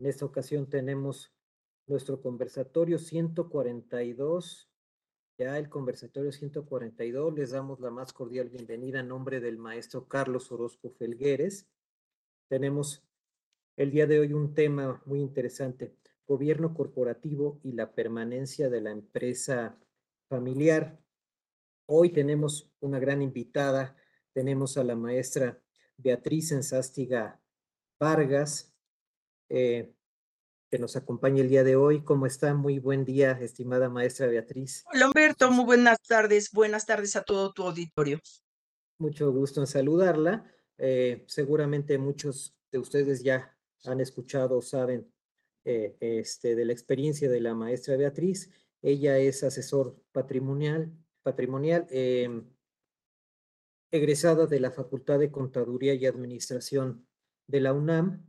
En esta ocasión tenemos nuestro conversatorio 142. Ya el conversatorio 142, les damos la más cordial bienvenida en nombre del maestro Carlos Orozco Felgueres. Tenemos el día de hoy un tema muy interesante, gobierno corporativo y la permanencia de la empresa familiar. Hoy tenemos una gran invitada, tenemos a la maestra Beatriz Enzástiga Vargas, eh, que nos acompaña el día de hoy. ¿Cómo está? Muy buen día, estimada maestra Beatriz. Hola Humberto, muy buenas tardes. Buenas tardes a todo tu auditorio. Mucho gusto en saludarla. Eh, seguramente muchos de ustedes ya han escuchado, saben eh, este, de la experiencia de la maestra Beatriz. Ella es asesor patrimonial, patrimonial egresada de la Facultad de Contaduría y Administración de la UNAM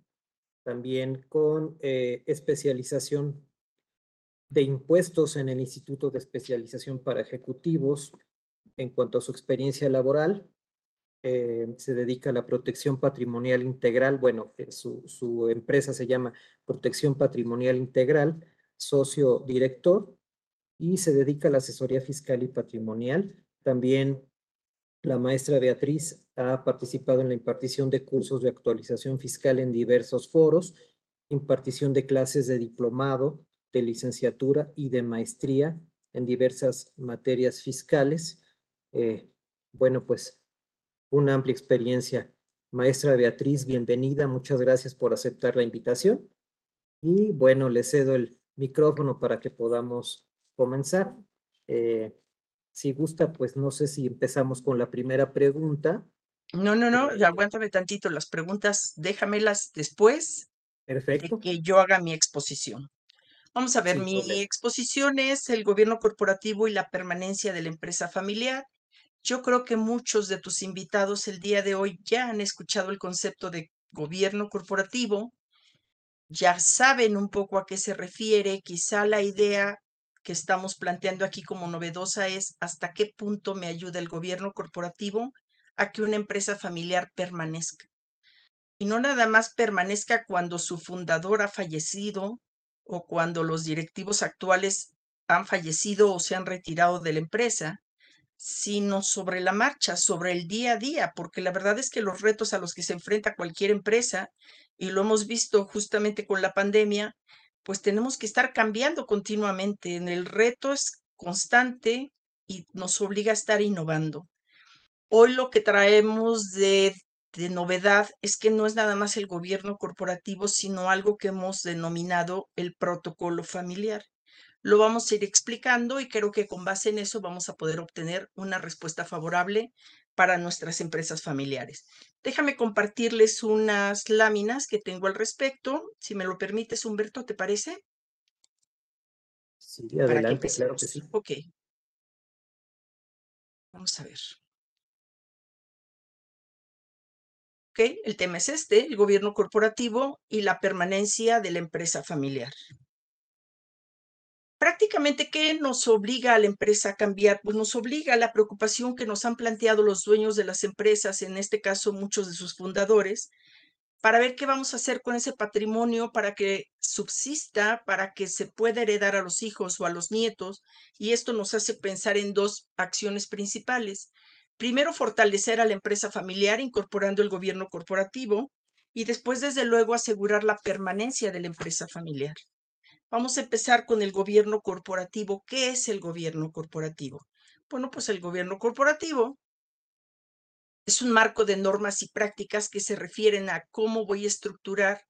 también con eh, especialización de impuestos en el Instituto de Especialización para Ejecutivos. En cuanto a su experiencia laboral, eh, se dedica a la protección patrimonial integral. Bueno, eh, su, su empresa se llama Protección Patrimonial Integral, socio director, y se dedica a la asesoría fiscal y patrimonial. También la maestra Beatriz ha participado en la impartición de cursos de actualización fiscal en diversos foros, impartición de clases de diplomado, de licenciatura y de maestría en diversas materias fiscales. Eh, bueno, pues una amplia experiencia. Maestra Beatriz, bienvenida. Muchas gracias por aceptar la invitación. Y bueno, le cedo el micrófono para que podamos comenzar. Eh, si gusta, pues no sé si empezamos con la primera pregunta. No, no, no, ya aguántame tantito. Las preguntas, déjamelas después Perfecto. de que yo haga mi exposición. Vamos a ver, mi exposición es el gobierno corporativo y la permanencia de la empresa familiar. Yo creo que muchos de tus invitados el día de hoy ya han escuchado el concepto de gobierno corporativo, ya saben un poco a qué se refiere, quizá la idea que estamos planteando aquí como novedosa es hasta qué punto me ayuda el gobierno corporativo a que una empresa familiar permanezca. Y no nada más permanezca cuando su fundador ha fallecido o cuando los directivos actuales han fallecido o se han retirado de la empresa, sino sobre la marcha, sobre el día a día, porque la verdad es que los retos a los que se enfrenta cualquier empresa, y lo hemos visto justamente con la pandemia, pues tenemos que estar cambiando continuamente. El reto es constante y nos obliga a estar innovando. Hoy lo que traemos de, de, novedad es que no es nada más el gobierno corporativo, sino algo que hemos denominado el protocolo familiar. Lo vamos a ir explicando y creo que con base en eso vamos a poder obtener una respuesta favorable para nuestras empresas familiares. Déjame compartirles unas láminas que tengo al respecto. Si me lo permites, Humberto, ¿te parece? Sí, adelante, claro que sí. Ok. Vamos a ver. Ok, el tema es este, el gobierno corporativo y la permanencia de la empresa familiar prácticamente, ¿qué nos obliga a la empresa a cambiar? Pues nos obliga a la preocupación que nos han planteado los dueños de las empresas, en este caso muchos de sus fundadores, para ver qué vamos a hacer con ese patrimonio para que subsista, para que se pueda heredar a los hijos o a los nietos. Y esto nos hace pensar en dos acciones principales. Primero, fortalecer a la empresa familiar incorporando el gobierno corporativo y después, desde luego, asegurar la permanencia de la empresa familiar. Vamos a empezar con el gobierno corporativo. ¿Qué es el gobierno corporativo? Bueno, pues el gobierno corporativo es un marco de normas y prácticas que se refieren a cómo voy a estructurar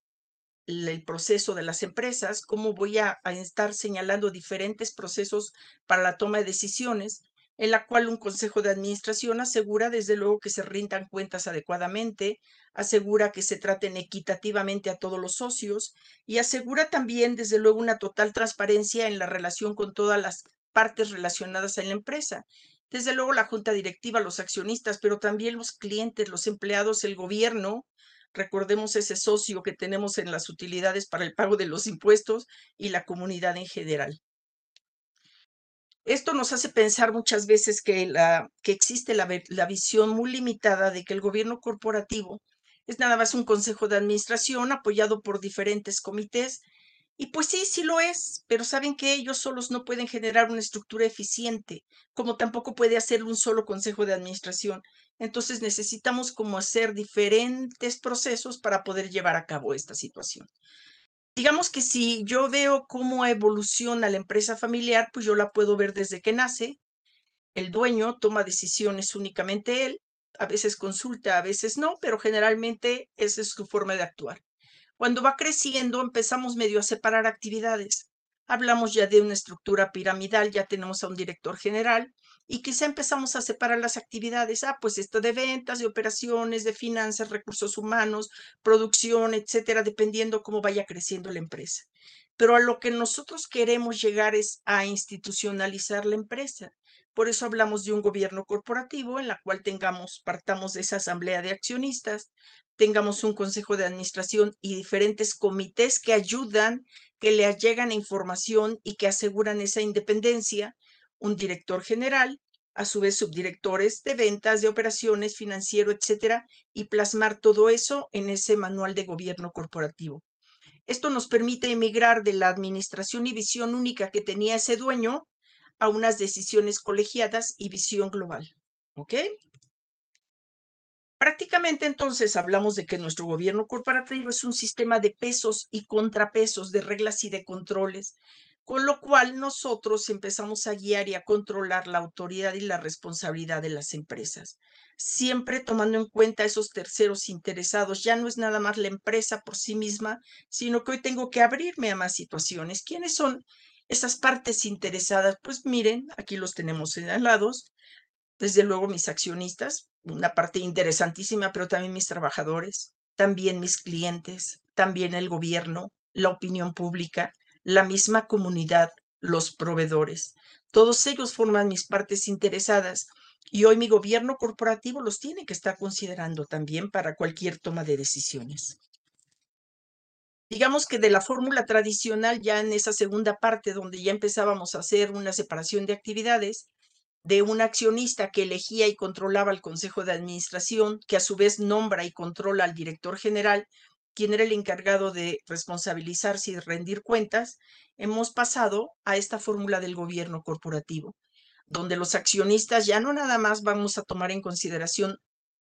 el proceso de las empresas, cómo voy a, estar señalando diferentes procesos para la toma de decisiones, en la cual un consejo de administración asegura desde luego que se rindan cuentas adecuadamente, asegura que se traten equitativamente a todos los socios y asegura también desde luego una total transparencia en la relación con todas las partes relacionadas en la empresa. Desde luego la junta directiva, los accionistas, pero también los clientes, los empleados, el gobierno, recordemos ese socio que tenemos en las utilidades para el pago de los impuestos y la comunidad en general. Esto nos hace pensar muchas veces que, existe la, la visión muy limitada de que el gobierno corporativo es nada más un consejo de administración apoyado por diferentes comités. Y pues sí, sí lo es, pero saben que ellos solos no pueden generar una estructura eficiente, como tampoco puede hacerlo un solo consejo de administración. Entonces necesitamos como hacer diferentes procesos para poder llevar a cabo esta situación. Digamos que si yo veo cómo evoluciona la empresa familiar, pues yo la puedo ver desde que nace. El dueño toma decisiones únicamente él, a veces consulta, a veces no, pero generalmente esa es su forma de actuar. Cuando va creciendo, empezamos medio a separar actividades. Hablamos ya de una estructura piramidal, ya tenemos a un director general y quizá empezamos a separar las actividades. Ah, pues esto de ventas, de operaciones, de finanzas, recursos humanos, producción, etcétera, dependiendo cómo vaya creciendo la empresa. Pero a lo que nosotros queremos llegar es a institucionalizar la empresa. Por eso hablamos de un gobierno corporativo en la cual tengamos, partamos de esa asamblea de accionistas, tengamos un consejo de administración y diferentes comités que ayudan, que le llegan información y que aseguran esa independencia, un director general, a su vez subdirectores de ventas, de operaciones, financiero, etcétera, y plasmar todo eso en ese manual de gobierno corporativo. Esto nos permite emigrar de la administración y visión única que tenía ese dueño a unas decisiones colegiadas y visión global. ¿Ok? Prácticamente entonces hablamos de que nuestro gobierno corporativo es un sistema de pesos y contrapesos, de reglas y de controles, con lo cual nosotros empezamos a guiar y a controlar la autoridad y la responsabilidad de las empresas, siempre tomando en cuenta esos terceros interesados. Ya no es nada más la empresa por sí misma, sino que hoy tengo que abrirme a más situaciones. ¿Quiénes son esas partes interesadas? Pues miren, aquí los tenemos señalados desde luego mis accionistas, una parte interesantísima, pero también mis trabajadores, también mis clientes, también el gobierno, la opinión pública, la misma comunidad, los proveedores. Todos ellos forman mis partes interesadas y hoy mi gobierno corporativo los tiene que estar considerando también para cualquier toma de decisiones. Digamos que de la fórmula tradicional, ya en esa segunda parte donde ya empezábamos a hacer una separación de actividades, de un accionista que elegía y controlaba el consejo de administración, que a su vez nombra y controla al director general, quien era el encargado de responsabilizarse y rendir cuentas, hemos pasado a esta fórmula del gobierno corporativo, donde los accionistas ya no nada más vamos a tomar en consideración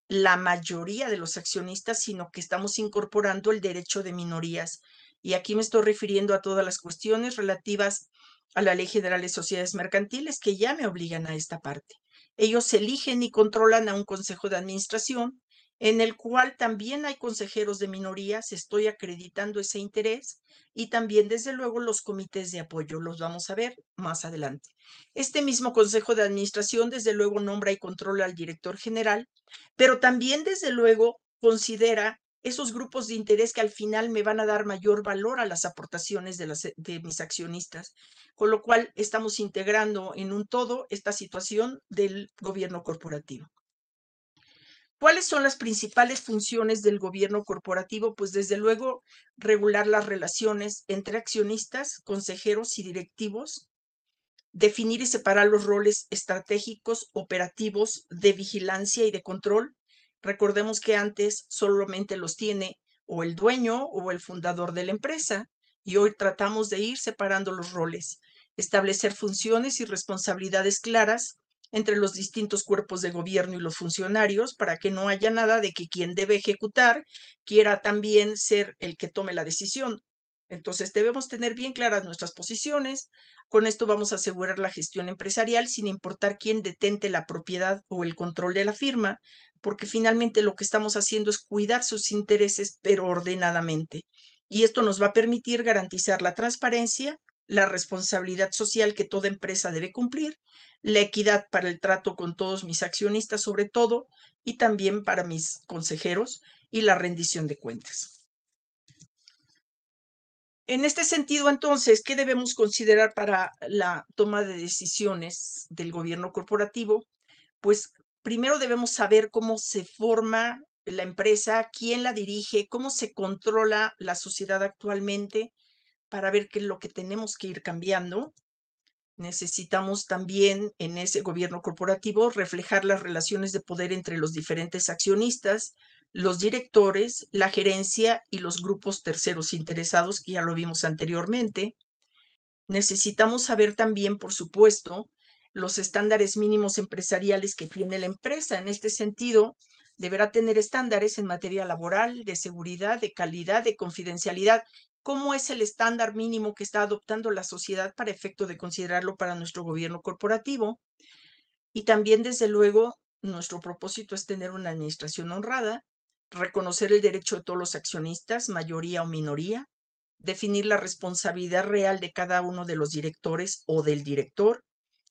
la mayoría de los accionistas, sino que estamos incorporando el derecho de minorías. Y aquí me estoy refiriendo a todas las cuestiones relativas a la Ley General de Sociedades Mercantiles que ya me obligan a esta parte. Ellos eligen y controlan a un consejo de administración en el cual también hay consejeros de minorías, estoy acreditando ese interés y también desde luego los comités de apoyo, los vamos a ver más adelante. Este mismo consejo de administración desde luego nombra y controla al director general, pero también desde luego considera esos grupos de interés que al final me van a dar mayor valor a las aportaciones de, las, de mis accionistas, con lo cual estamos integrando en un todo esta situación del gobierno corporativo. ¿Cuáles son las principales funciones del gobierno corporativo? Pues desde luego regular las relaciones entre accionistas, consejeros y directivos, definir y separar los roles estratégicos, operativos, de vigilancia y de control, Recordemos que antes solamente los tiene o el dueño o el fundador de la empresa y hoy tratamos de ir separando los roles, establecer funciones y responsabilidades claras entre los distintos cuerpos de gobierno y los funcionarios para que no haya nada de que quien debe ejecutar quiera también ser el que tome la decisión. Entonces debemos tener bien claras nuestras posiciones. Con esto vamos a asegurar la gestión empresarial sin importar quién detente la propiedad o el control de la firma, porque finalmente lo que estamos haciendo es cuidar sus intereses, pero ordenadamente. Y esto nos va a permitir garantizar la transparencia, la responsabilidad social que toda empresa debe cumplir, la equidad para el trato con todos mis accionistas sobre todo, y también para mis consejeros, y la rendición de cuentas. En este sentido, entonces, ¿qué debemos considerar para la toma de decisiones del gobierno corporativo? Pues primero debemos saber cómo se forma la empresa, quién la dirige, cómo se controla la sociedad actualmente para ver qué es lo que tenemos que ir cambiando. Necesitamos también en ese gobierno corporativo reflejar las relaciones de poder entre los diferentes accionistas, los directores, la gerencia y los grupos terceros interesados, que ya lo vimos anteriormente. Necesitamos saber también, por supuesto, los estándares mínimos empresariales que tiene la empresa. En este sentido, deberá tener estándares en materia laboral, de seguridad, de calidad, de confidencialidad. ¿Cómo es el estándar mínimo que está adoptando la sociedad para efecto de considerarlo para nuestro gobierno corporativo? Y también, desde luego, nuestro propósito es tener una administración honrada, reconocer el derecho de todos los accionistas, mayoría o minoría, definir la responsabilidad real de cada uno de los directores o del director,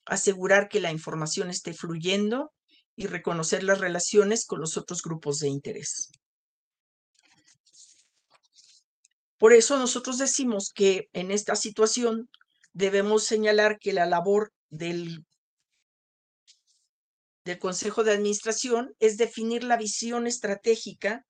asegurar que la información esté fluyendo y reconocer las relaciones con los otros grupos de interés. Por eso nosotros decimos que en esta situación debemos señalar que la labor del del Consejo de Administración es definir la visión estratégica,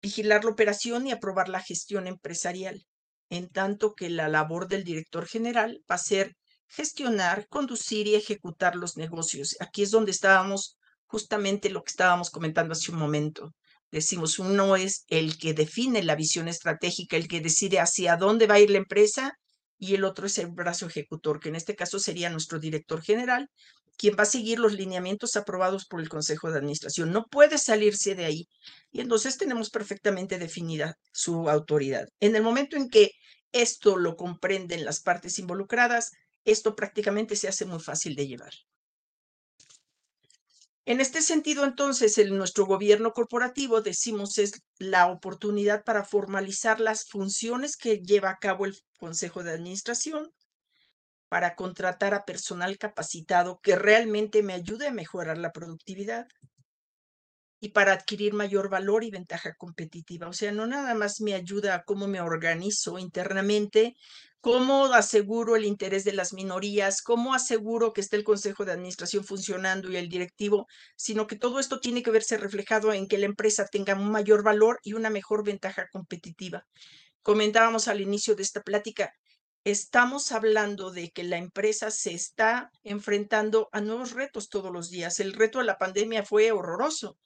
vigilar la operación y aprobar la gestión empresarial, en tanto que la labor del director general va a ser gestionar, conducir y ejecutar los negocios. Aquí es donde estábamos justamente lo que estábamos comentando hace un momento. Decimos, uno es el que define la visión estratégica, el que decide hacia dónde va a ir la empresa, y el otro es el brazo ejecutor, que en este caso sería nuestro director general, quien va a seguir los lineamientos aprobados por el Consejo de Administración. No puede salirse de ahí. Y entonces tenemos perfectamente definida su autoridad. En el momento en que esto lo comprenden las partes involucradas, esto prácticamente se hace muy fácil de llevar. En este sentido, entonces, en nuestro gobierno corporativo, decimos, es la oportunidad para formalizar las funciones que lleva a cabo el Consejo de Administración, para contratar a personal capacitado que realmente me ayude a mejorar la productividad y para adquirir mayor valor y ventaja competitiva. O sea, no nada más me ayuda a cómo me organizo internamente, cómo aseguro el interés de las minorías, cómo aseguro que esté el Consejo de Administración funcionando y el directivo, sino que todo esto tiene que verse reflejado en que la empresa tenga un mayor valor y una mejor ventaja competitiva. Comentábamos al inicio de esta plática, estamos hablando de que la empresa se está enfrentando a nuevos retos todos los días. El reto de la pandemia fue horroroso.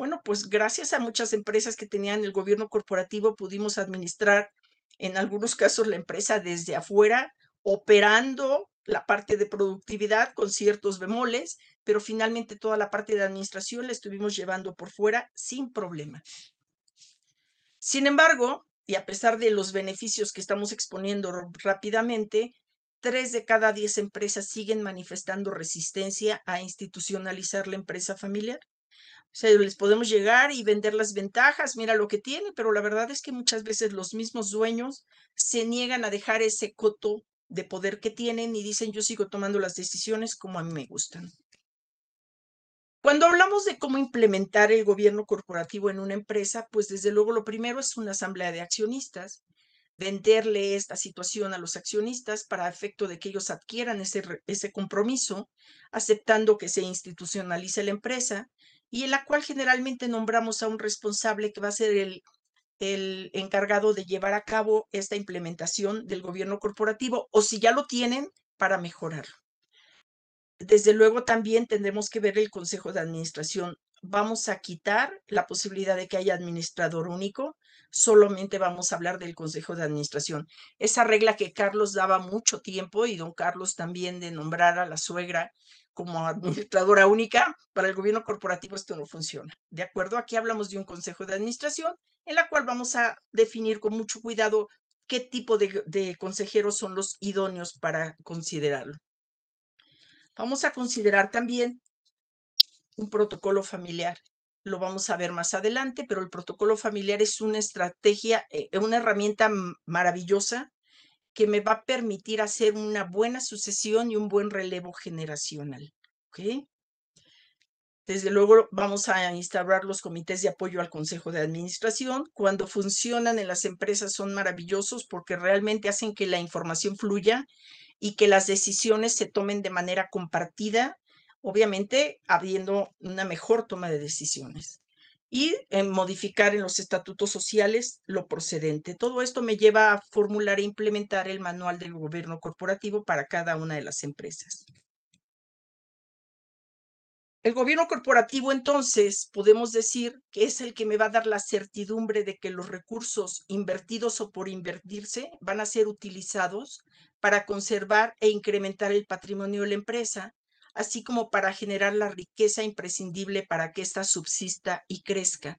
Bueno, pues gracias a muchas empresas que tenían el gobierno corporativo pudimos administrar en algunos casos la empresa desde afuera, operando la parte de productividad con ciertos bemoles, pero finalmente toda la parte de administración la estuvimos llevando por fuera sin problema. Sin embargo, y a pesar de los beneficios que estamos exponiendo rápidamente, tres de cada diez empresas siguen manifestando resistencia a institucionalizar la empresa familiar. Sea, les podemos llegar y vender las ventajas, mira lo que tiene, pero la verdad es que muchas veces los mismos dueños se niegan a dejar ese coto de poder que tienen y dicen yo sigo tomando las decisiones como a mí me gustan. Cuando hablamos de cómo implementar el gobierno corporativo en una empresa, pues desde luego lo primero es una asamblea de accionistas, venderle esta situación a los accionistas para efecto de que ellos adquieran ese, ese compromiso, aceptando que se institucionalice la empresa y en la cual generalmente nombramos a un responsable que va a ser el, el encargado de llevar a cabo esta implementación del gobierno corporativo o si ya lo tienen, para mejorarlo. Desde luego también tendremos que ver el Consejo de Administración. Vamos a quitar la posibilidad de que haya administrador único, solamente vamos a hablar del Consejo de Administración. Esa regla que Carlos daba mucho tiempo y don Carlos también de nombrar a la suegra como administradora única, para el gobierno corporativo esto no funciona. ¿De acuerdo? Aquí hablamos de un Consejo de Administración en la cual vamos a definir con mucho cuidado qué tipo de, de consejeros son los idóneos para considerarlo. Vamos a considerar también un protocolo familiar. Lo vamos a ver más adelante, pero el protocolo familiar es una estrategia, eh, una herramienta maravillosa que me va a permitir hacer una buena sucesión y un buen relevo generacional. Desde luego vamos a instaurar los comités de apoyo al Consejo de Administración. Cuando funcionan en las empresas son maravillosos porque realmente hacen que la información fluya y que las decisiones se tomen de manera compartida, obviamente habiendo una mejor toma de decisiones y en modificar en los estatutos sociales lo procedente. Todo esto me lleva a formular e implementar el manual del gobierno corporativo para cada una de las empresas. El gobierno corporativo entonces podemos decir que es el que me va a dar la certidumbre de que los recursos invertidos o por invertirse van a ser utilizados para conservar e incrementar el patrimonio de la empresa, así como para generar la riqueza imprescindible para que ésta subsista y crezca.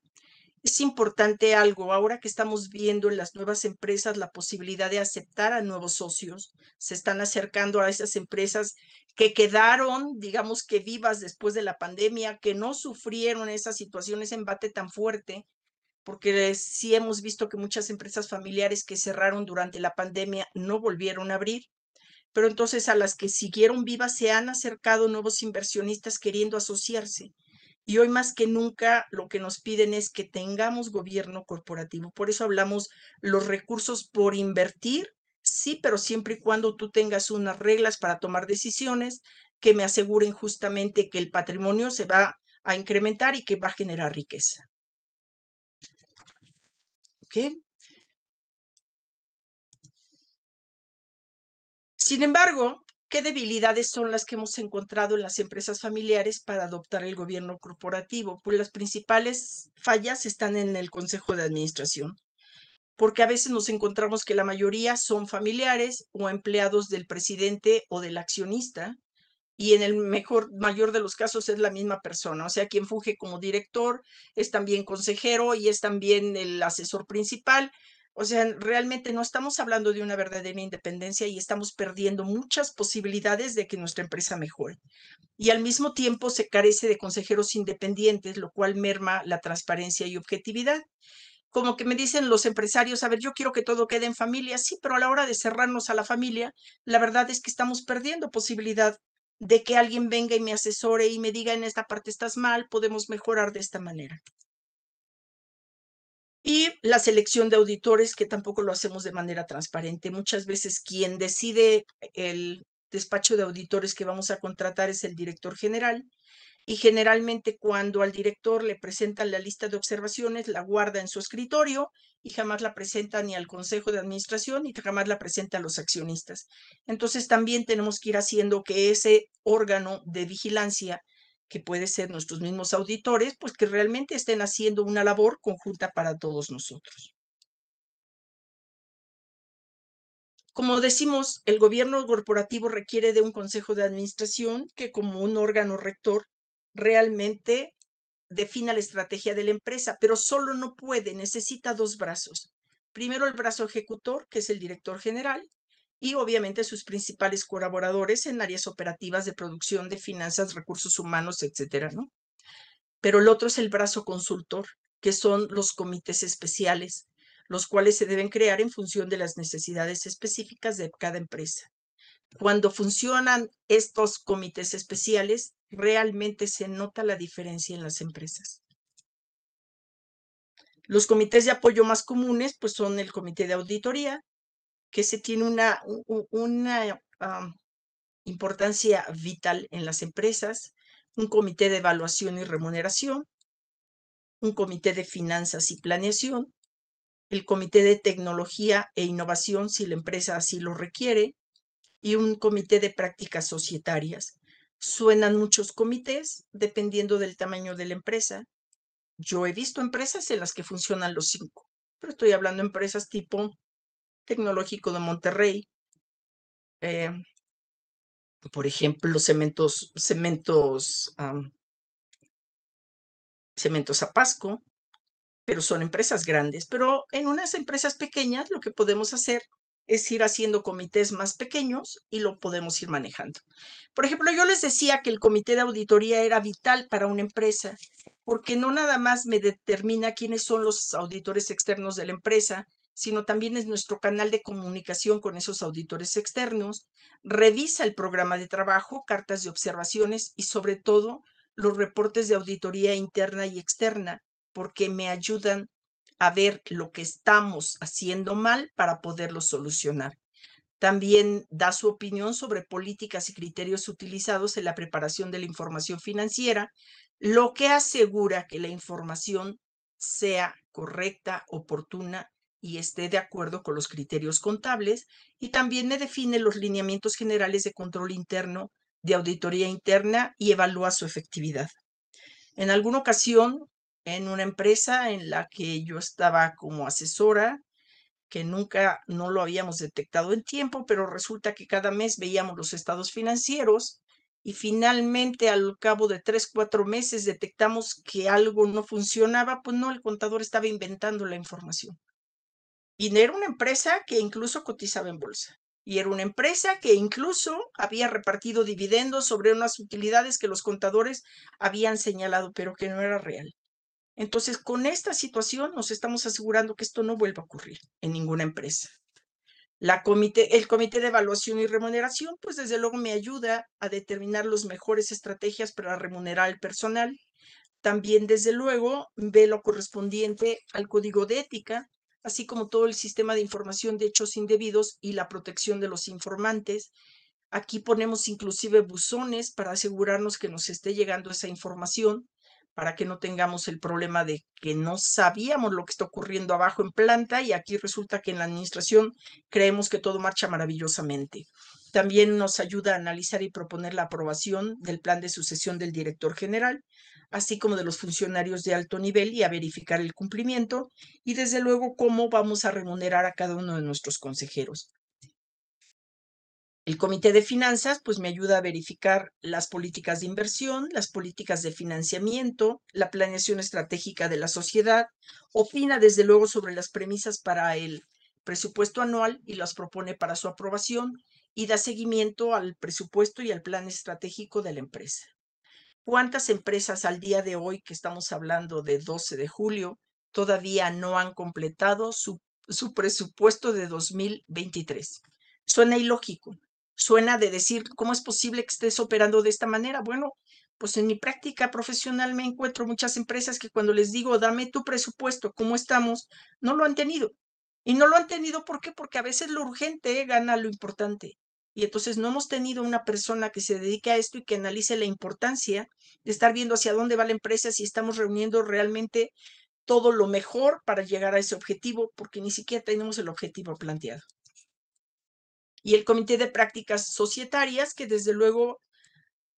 Es importante algo, ahora que estamos viendo en las nuevas empresas la posibilidad de aceptar a nuevos socios, se están acercando a esas empresas que quedaron, digamos que vivas después de la pandemia, que no sufrieron esas situaciones embate tan fuerte, porque sí hemos visto que muchas empresas familiares que cerraron durante la pandemia no volvieron a abrir, pero entonces a las que siguieron vivas se han acercado nuevos inversionistas queriendo asociarse. Y hoy más que nunca lo que nos piden es que tengamos gobierno corporativo. Por eso hablamos los recursos por invertir, sí, pero siempre y cuando tú tengas unas reglas para tomar decisiones que me aseguren justamente que el patrimonio se va a incrementar y que va a generar riqueza. ¿Ok? Sin embargo, ¿Qué debilidades son las que hemos encontrado en las empresas familiares para adoptar el gobierno corporativo? Pues las principales fallas están en el consejo de administración, porque a veces nos encontramos que la mayoría son familiares o empleados del presidente o del accionista, y en el mejor, mayor de los casos es la misma persona, o sea, quien funge como director es también consejero y es también el asesor principal, o sea, realmente no estamos hablando de una verdadera independencia y estamos perdiendo muchas posibilidades de que nuestra empresa mejore. Y al mismo tiempo se carece de consejeros independientes, lo cual merma la transparencia y objetividad. Como que me dicen los empresarios, a ver, yo quiero que todo quede en familia, sí, pero a la hora de cerrarnos a la familia, la verdad es que estamos perdiendo posibilidad de que alguien venga y me asesore y me diga en esta parte estás mal, podemos mejorar de esta manera. Y la selección de auditores, que tampoco lo hacemos de manera transparente. Muchas veces quien decide el despacho de auditores que vamos a contratar es el director general. Y generalmente cuando al director le presentan la lista de observaciones, la guarda en su escritorio y jamás la presenta ni al consejo de administración ni jamás la presenta a los accionistas. Entonces también tenemos que ir haciendo que ese órgano de vigilancia que puede ser nuestros mismos auditores, pues que realmente estén haciendo una labor conjunta para todos nosotros. Como decimos, el gobierno corporativo requiere de un consejo de administración que como un órgano rector realmente defina la estrategia de la empresa, pero solo no puede, necesita dos brazos. Primero el brazo ejecutor, que es el director general, y obviamente sus principales colaboradores en áreas operativas de producción, de finanzas, recursos humanos, etcétera, ¿no? Pero el otro es el brazo consultor, que son los comités especiales, los cuales se deben crear en función de las necesidades específicas de cada empresa. Cuando funcionan estos comités especiales, realmente se nota la diferencia en las empresas. Los comités de apoyo más comunes, pues son el comité de auditoría, que se tiene una, una importancia vital en las empresas, un comité de evaluación y remuneración, un comité de finanzas y planeación, el comité de tecnología e innovación si la empresa así lo requiere, y un comité de prácticas societarias. Suenan muchos comités dependiendo del tamaño de la empresa. Yo he visto empresas en las que funcionan los cinco, pero estoy hablando de empresas tipo Tecnológico de Monterrey. Eh, por ejemplo, cementos, cementos, cementos Zapasco, pero son empresas grandes. Pero en unas empresas pequeñas lo que podemos hacer es ir haciendo comités más pequeños y lo podemos ir manejando. Por ejemplo, yo les decía que el comité de auditoría era vital para una empresa, porque no nada más me determina quiénes son los auditores externos de la empresa, sino también es nuestro canal de comunicación con esos auditores externos, revisa el programa de trabajo, cartas de observaciones y sobre todo los reportes de auditoría interna y externa, porque me ayudan a ver lo que estamos haciendo mal para poderlo solucionar. También da su opinión sobre políticas y criterios utilizados en la preparación de la información financiera, lo que asegura que la información sea correcta, oportuna y esté de acuerdo con los criterios contables y también me define los lineamientos generales de control interno, de auditoría interna y evalúa su efectividad. En alguna ocasión, en una empresa en la que yo estaba como asesora, que nunca no lo habíamos detectado en tiempo, pero resulta que cada mes veíamos los estados financieros y finalmente al cabo de tres, cuatro meses detectamos que algo no funcionaba, pues no, el contador estaba inventando la información. Y era una empresa que incluso cotizaba en bolsa. Y era una empresa que incluso había repartido dividendos sobre unas utilidades que los contadores habían señalado, pero que no era real. Entonces, con esta situación nos estamos asegurando que esto no vuelva a ocurrir en ninguna empresa. El comité de evaluación y remuneración, pues desde luego me ayuda a determinar las mejores estrategias para remunerar al personal. También, desde luego, ve lo correspondiente al código de ética, así como todo el sistema de información de hechos indebidos y la protección de los informantes. Aquí ponemos inclusive buzones para asegurarnos que nos esté llegando esa información para que no tengamos el problema de que no sabíamos lo que está ocurriendo abajo en planta y aquí resulta que en la administración creemos que todo marcha maravillosamente. También nos ayuda a analizar y proponer la aprobación del plan de sucesión del director general, así como de los funcionarios de alto nivel y a verificar el cumplimiento y desde luego cómo vamos a remunerar a cada uno de nuestros consejeros. El comité de finanzas pues me ayuda a verificar las políticas de inversión, las políticas de financiamiento, la planeación estratégica de la sociedad, opina desde luego sobre las premisas para el presupuesto anual y las propone para su aprobación y da seguimiento al presupuesto y al plan estratégico de la empresa. ¿Cuántas empresas al día de hoy, que estamos hablando de 12 de julio, todavía no han completado su, su presupuesto de 2023? Suena ilógico, suena de decir, ¿cómo es posible que estés operando de esta manera? Bueno, pues en mi práctica profesional me encuentro muchas empresas que cuando les digo, dame tu presupuesto, ¿cómo estamos? No lo han tenido. Y no lo han tenido, ¿por qué? Porque a veces lo urgente gana lo importante. Y entonces no hemos tenido una persona que se dedique a esto y que analice la importancia de estar viendo hacia dónde va la empresa, si estamos reuniendo realmente todo lo mejor para llegar a ese objetivo, porque ni siquiera tenemos el objetivo planteado y el Comité de Prácticas Societarias, que desde luego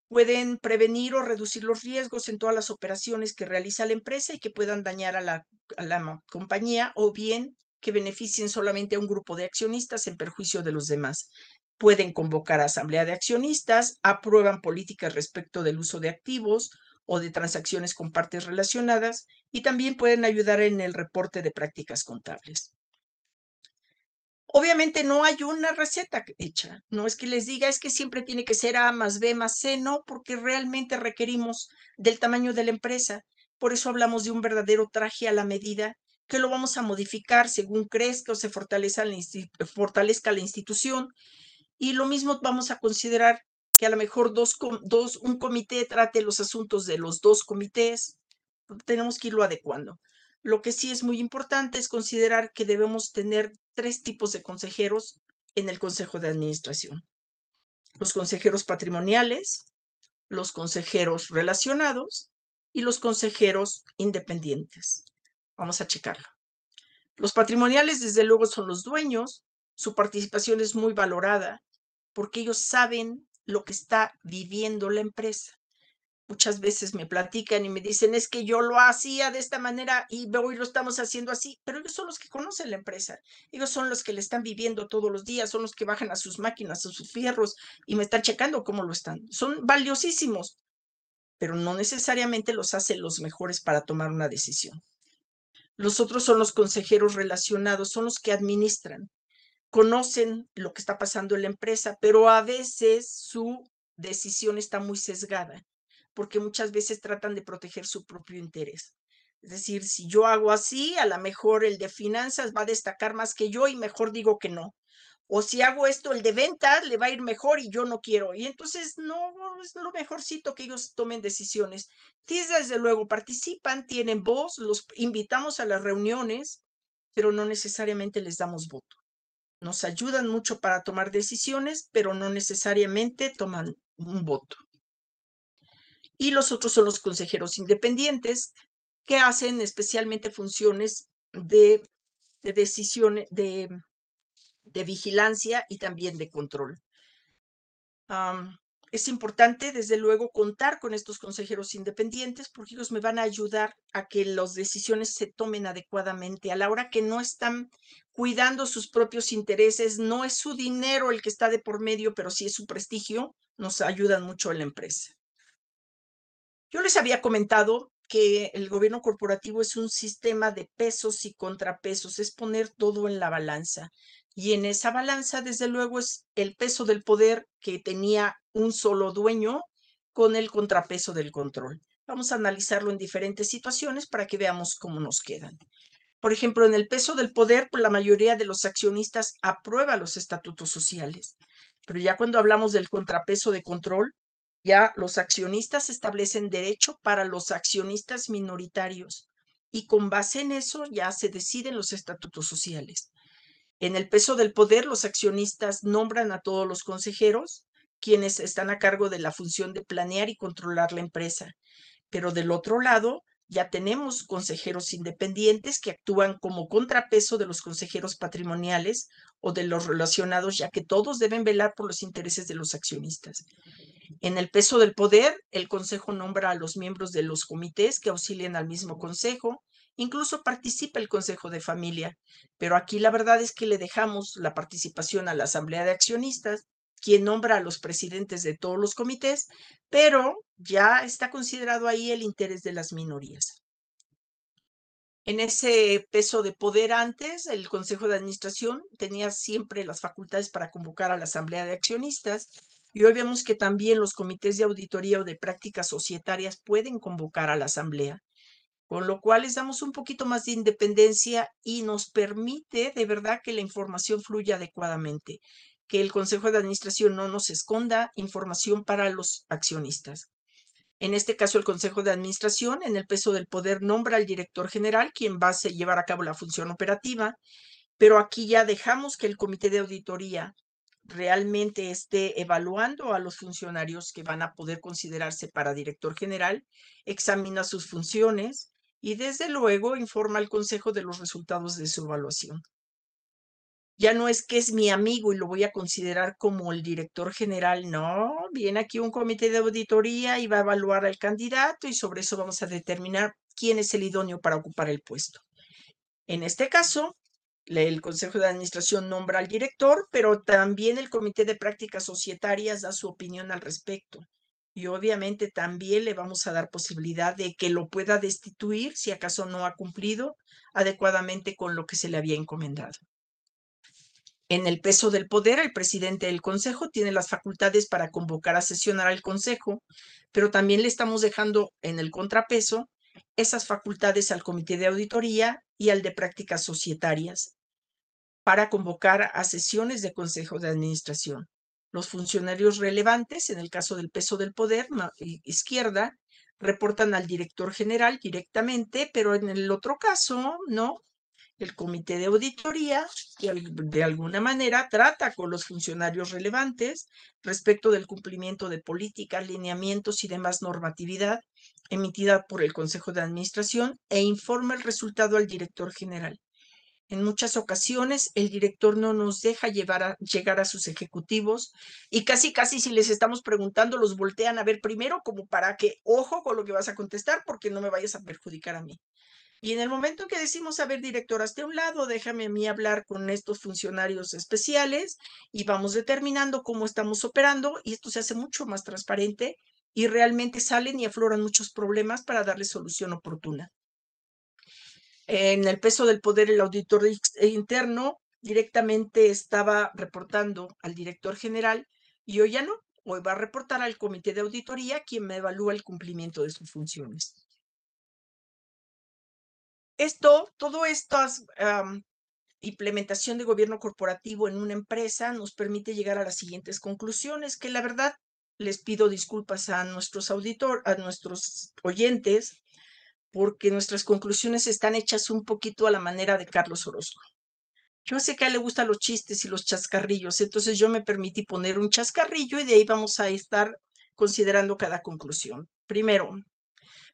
pueden prevenir o reducir los riesgos en todas las operaciones que realiza la empresa y que puedan dañar a la, a la compañía o bien que beneficien solamente a un grupo de accionistas en perjuicio de los demás. Pueden convocar a asamblea de accionistas, aprueban políticas respecto del uso de activos o de transacciones con partes relacionadas y también pueden ayudar en el reporte de prácticas contables. Obviamente no hay una receta hecha, no es que les diga es que siempre tiene que ser A más B más C, no, porque realmente requerimos del tamaño de la empresa. Por eso hablamos de un verdadero traje a la medida que lo vamos a modificar según crezca o se fortalezca la, fortalezca la institución. Y lo mismo vamos a considerar que a lo mejor dos, dos, un comité trate los asuntos de los dos comités. Tenemos que irlo adecuando. Lo que sí es muy importante es considerar que debemos tener tres tipos de consejeros en el Consejo de Administración. Los consejeros patrimoniales, los consejeros relacionados y los consejeros independientes. Vamos a checarlo. Los patrimoniales, desde luego, son los dueños. Su participación es muy valorada porque ellos saben lo que está viviendo la empresa muchas veces me platican y me dicen, es que yo lo hacía de esta manera y hoy lo estamos haciendo así, pero ellos son los que conocen la empresa, ellos son los que le están viviendo todos los días, son los que bajan a sus máquinas, a sus fierros y me están checando cómo lo están. Son valiosísimos, pero no necesariamente los hacen los mejores para tomar una decisión. Los otros son los consejeros relacionados, son los que administran, conocen lo que está pasando en la empresa, pero a veces su decisión está muy sesgada porque muchas veces tratan de proteger su propio interés. Es decir, si yo hago así, a lo mejor el de finanzas va a destacar más que yo y mejor digo que no. O si hago esto, el de ventas le va a ir mejor y yo no quiero. Y entonces no es lo mejorcito que ellos tomen decisiones. Sí, desde luego participan, tienen voz, los invitamos a las reuniones, pero no necesariamente les damos voto. Nos ayudan mucho para tomar decisiones, pero no necesariamente toman un voto y los otros son los consejeros independientes que hacen especialmente funciones de, de decisión, de, vigilancia y también de control. Es importante, desde luego, contar con estos consejeros independientes porque ellos me van a ayudar a que las decisiones se tomen adecuadamente a la hora que no están cuidando sus propios intereses, no es su dinero el que está de por medio, pero sí es su prestigio, nos ayudan mucho en la empresa. Yo les había comentado que el gobierno corporativo es un sistema de pesos y contrapesos, es poner todo en la balanza. Y en esa balanza, desde luego, es el peso del poder que tenía un solo dueño con el contrapeso del control. Vamos a analizarlo en diferentes situaciones para que veamos cómo nos quedan. Por ejemplo, en el peso del poder, pues, la mayoría de los accionistas aprueba los estatutos sociales. Pero ya cuando hablamos del contrapeso de control, ya los accionistas establecen derecho para los accionistas minoritarios y con base en eso ya se deciden los estatutos sociales. En el peso del poder, los accionistas nombran a todos los consejeros, quienes están a cargo de la función de planear y controlar la empresa. Pero del otro lado, ya tenemos consejeros independientes que actúan como contrapeso de los consejeros patrimoniales o de los relacionados, ya que todos deben velar por los intereses de los accionistas. En el peso del poder, el consejo nombra a los miembros de los comités que auxilian al mismo consejo Incluso participa el Consejo de Familia, pero aquí la verdad es que le dejamos la participación a la Asamblea de Accionistas, quien nombra a los presidentes de todos los comités, pero ya está considerado ahí el interés de las minorías. En ese peso de poder antes, el Consejo de Administración tenía siempre las facultades para convocar a la Asamblea de Accionistas y hoy vemos que también los comités de auditoría o de prácticas societarias pueden convocar a la Asamblea con lo cual les damos un poquito más de independencia y nos permite de verdad que la información fluya adecuadamente, que el Consejo de Administración no nos esconda información para los accionistas. En este caso, el Consejo de Administración, en el peso del poder, nombra al director general, quien va a llevar a cabo la función operativa, pero aquí ya dejamos que el Comité de Auditoría realmente esté evaluando a los funcionarios que van a poder considerarse para director general, examina sus funciones, y desde luego informa al Consejo de los resultados de su evaluación. Ya no es que es mi amigo y lo voy a considerar como el director general, no, viene aquí un comité de auditoría y va a evaluar al candidato y sobre eso vamos a determinar quién es el idóneo para ocupar el puesto. En este caso, el Consejo de Administración nombra al director, pero también el Comité de Prácticas Societarias da su opinión al respecto y obviamente también le vamos a dar posibilidad de que lo pueda destituir si acaso no ha cumplido adecuadamente con lo que se le había encomendado. En el peso del poder, el presidente del consejo tiene las facultades para convocar a sesionar al consejo, pero también le estamos dejando en el contrapeso esas facultades al comité de auditoría y al de prácticas societarias para convocar a sesiones de consejo de administración. Los funcionarios relevantes, en el caso del peso del poder, izquierda, reportan al director general directamente, pero en el otro caso, no. El comité de auditoría, de alguna manera, trata con los funcionarios relevantes respecto del cumplimiento de políticas, lineamientos y demás normatividad emitida por el Consejo de Administración e informa el resultado al director general. En muchas ocasiones el director no nos deja llevar llegar a sus ejecutivos y casi, casi si les estamos preguntando, los voltean a ver primero como para que, ojo con lo que vas a contestar porque no me vayas a perjudicar a mí. Y en el momento que decimos, a ver, director, hasta un lado, déjame a mí hablar con estos funcionarios especiales y vamos determinando cómo estamos operando y esto se hace mucho más transparente y realmente salen y afloran muchos problemas para darle solución oportuna. En el peso del poder, el auditor e interno directamente estaba reportando al director general y hoy ya no. Hoy va a reportar al comité de auditoría quien me evalúa el cumplimiento de sus funciones. Esto, todo esto, implementación de gobierno corporativo en una empresa nos permite llegar a las siguientes conclusiones, que la verdad les pido disculpas a nuestros auditor, a nuestros oyentes, porque nuestras conclusiones están hechas un poquito a la manera de Carlos Orozco. Yo sé que a él le gustan los chistes y los chascarrillos, entonces yo me permití poner un chascarrillo y de ahí vamos a estar considerando cada conclusión. Primero,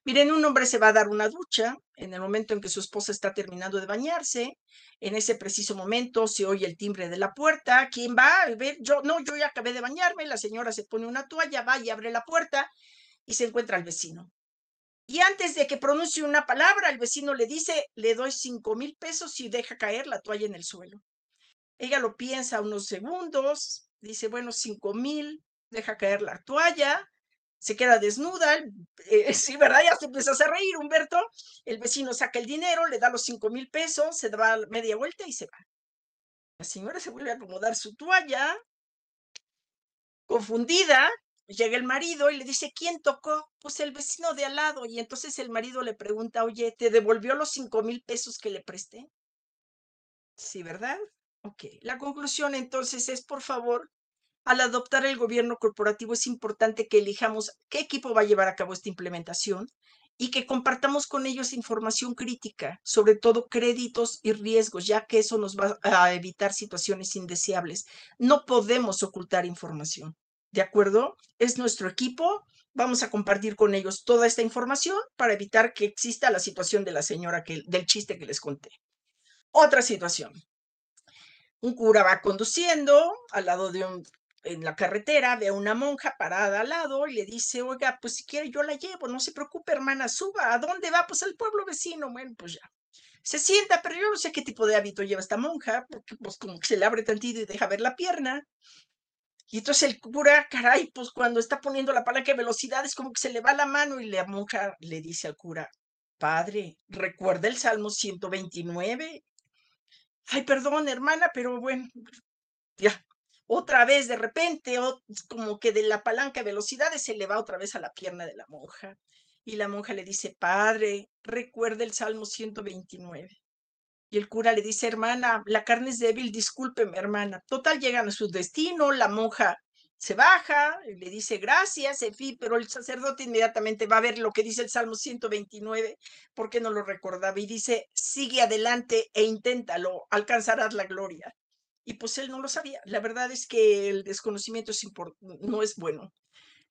Miren, un hombre se va a dar una ducha en el momento en que su esposa está terminando de bañarse. En ese preciso momento se oye el timbre de la puerta. ¿Quién va? A ver, yo, no, yo ya acabé de bañarme. La señora se pone una toalla, va y abre la puerta y se encuentra al vecino. Y antes de que pronuncie una palabra, el vecino le dice, le doy cinco mil pesos y deja caer la toalla en el suelo. Ella lo piensa unos segundos, dice, bueno, cinco mil, deja caer la toalla, se queda desnuda, eh, sí, ¿verdad? Ya se empieza a reír Humberto, el vecino saca el dinero, le da los cinco mil pesos, se da media vuelta y se va. La señora se vuelve a acomodar su toalla, confundida, Llega el marido y le dice, ¿quién tocó? Pues el vecino de al lado. Y entonces el marido le pregunta, oye, ¿te devolvió los cinco mil pesos que le presté? Sí, ¿verdad? Ok. La conclusión entonces es, por favor, al adoptar el gobierno corporativo es importante que elijamos qué equipo va a llevar a cabo esta implementación y que compartamos con ellos información crítica, sobre todo créditos y riesgos, ya que eso nos va a evitar situaciones indeseables. No podemos ocultar información. ¿De acuerdo? Es nuestro equipo. Vamos a compartir con ellos toda esta información para evitar que exista la situación de la señora que, del chiste que les conté. Otra situación. Un cura va conduciendo al lado de un, en la carretera, ve a una monja parada al lado y le dice, oiga, pues si quiere yo la llevo, no se preocupe, hermana, suba. ¿A dónde va? Pues al pueblo vecino. Bueno, pues ya. Se sienta, pero yo no sé qué tipo de hábito lleva esta monja, porque pues como que se le abre tantito y deja ver la pierna. Y entonces el cura, caray, pues cuando está poniendo la palanca de velocidad es como que se le va la mano y la monja le dice al cura, padre, recuerda el Salmo 129. Ay, perdón, hermana, pero bueno, ya. Otra vez, de repente, como que de la palanca de velocidades se le va otra vez a la pierna de la monja. Y la monja le dice, padre, recuerda el Salmo 129. Y el cura le dice, hermana, la carne es débil, discúlpeme, hermana. Total, llegan a su destino, la monja se baja, le dice gracias, en fin, pero el sacerdote inmediatamente va a ver lo que dice el Salmo 129, porque no lo recordaba, y dice, sigue adelante e inténtalo, alcanzarás la gloria. Y pues él no lo sabía. La verdad es que el desconocimiento es no es bueno.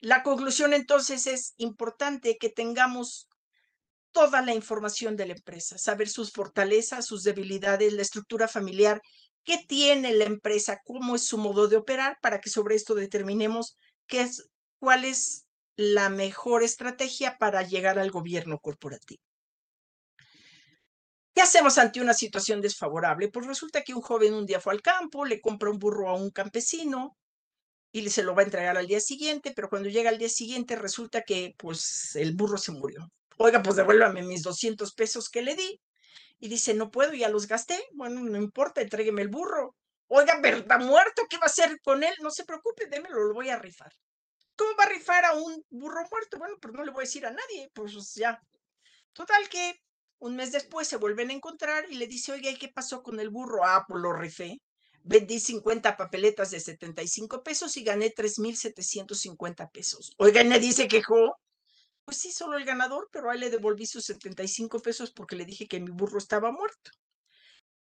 La conclusión entonces es importante que tengamos toda la información de la empresa, saber sus fortalezas, sus debilidades, la estructura familiar, qué tiene la empresa, cómo es su modo de operar, para que sobre esto determinemos qué es, cuál es la mejor estrategia para llegar al gobierno corporativo. ¿Qué hacemos ante una situación desfavorable? Pues resulta que un joven un día fue al campo, le compra un burro a un campesino y se lo va a entregar al día siguiente, pero cuando llega al día siguiente resulta que pues el burro se murió oiga, pues devuélvame mis 200 pesos que le di. Y dice, no puedo, ya los gasté. Bueno, no importa, entrégueme el burro. Oiga, pero está muerto, ¿qué va a hacer con él? No se preocupe, démelo, lo voy a rifar. ¿Cómo va a rifar a un burro muerto? Bueno, pues no le voy a decir a nadie, pues ya. Total que un mes después se vuelven a encontrar y le dice, oiga, ¿y qué pasó con el burro? Ah, pues lo rifé. Vendí 50 papeletas de 75 pesos y gané 3,750 pesos. Oiga, nadie se quejó pues sí, solo el ganador, pero ahí le devolví sus 75 pesos porque le dije que mi burro estaba muerto.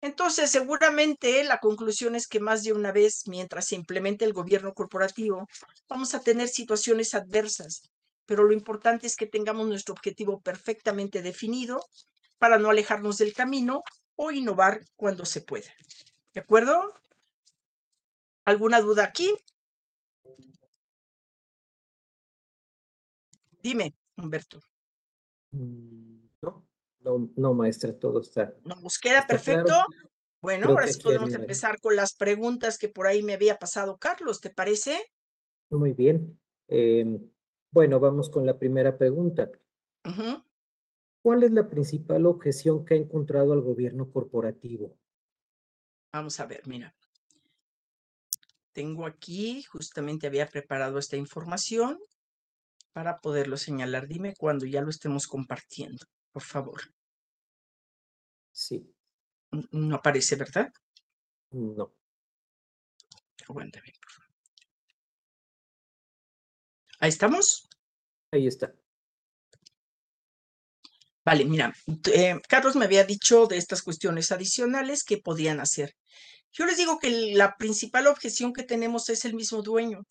Entonces, seguramente la conclusión es que más de una vez, mientras se implemente el gobierno corporativo, vamos a tener situaciones adversas, pero lo importante es que tengamos nuestro objetivo perfectamente definido para no alejarnos del camino o innovar cuando se pueda. ¿De acuerdo? ¿Alguna duda aquí? Dime. Humberto. Mm, no, no, no, maestra, todo está. Nos queda perfecto. Bueno, ahora sí podemos empezar con las preguntas que por ahí me había pasado Carlos, ¿te parece? Muy bien. Em, bueno, vamos con la primera pregunta. ¿Cuál es la principal objeción que ha encontrado al gobierno corporativo? Vamos a ver, mira. Tengo aquí, justamente había preparado esta información para poderlo señalar. Dime cuando ya lo estemos compartiendo, por favor. Sí. No aparece, ¿verdad? No. Aguántame, por favor. ¿Ahí estamos? Ahí está. Vale, mira, eh, Carlos me había dicho de estas cuestiones adicionales que podían hacer. Yo les digo que la principal objeción que tenemos es el mismo dueño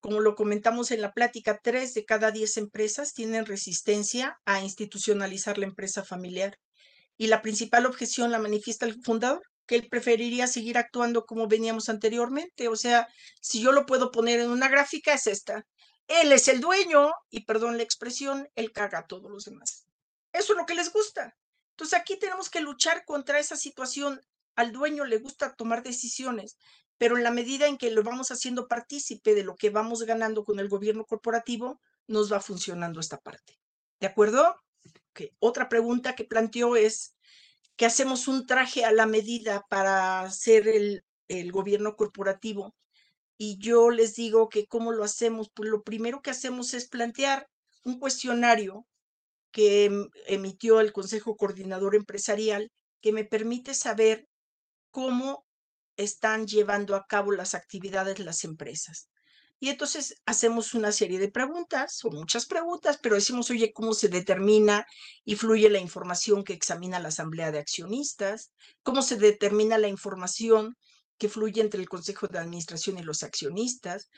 como lo comentamos en la plática, tres de cada diez empresas tienen resistencia a institucionalizar la empresa familiar. Y la principal objeción la manifiesta el fundador, que él preferiría seguir actuando como veníamos anteriormente. O sea, si yo lo puedo poner en una gráfica, es esta. Él es el dueño y, perdón la expresión, él caga a todos los demás. Eso es lo que les gusta. Entonces aquí tenemos que luchar contra esa situación. Al dueño le gusta tomar decisiones, pero en la medida en que lo vamos haciendo partícipe de lo que vamos ganando con el gobierno corporativo, nos va funcionando esta parte. ¿De acuerdo? Otra pregunta que planteó es que hacemos un traje a la medida para hacer el, el gobierno corporativo. Y yo les digo que cómo lo hacemos, pues lo primero que hacemos es plantear un cuestionario que em, emitió el Consejo Coordinador Empresarial que me permite saber cómo están llevando a cabo las actividades las empresas. Y entonces hacemos una serie de preguntas, o muchas preguntas, pero decimos, oye, ¿cómo se determina y fluye la información que examina la Asamblea de Accionistas? ¿Cómo se determina la información que fluye entre el Consejo de Administración y los accionistas?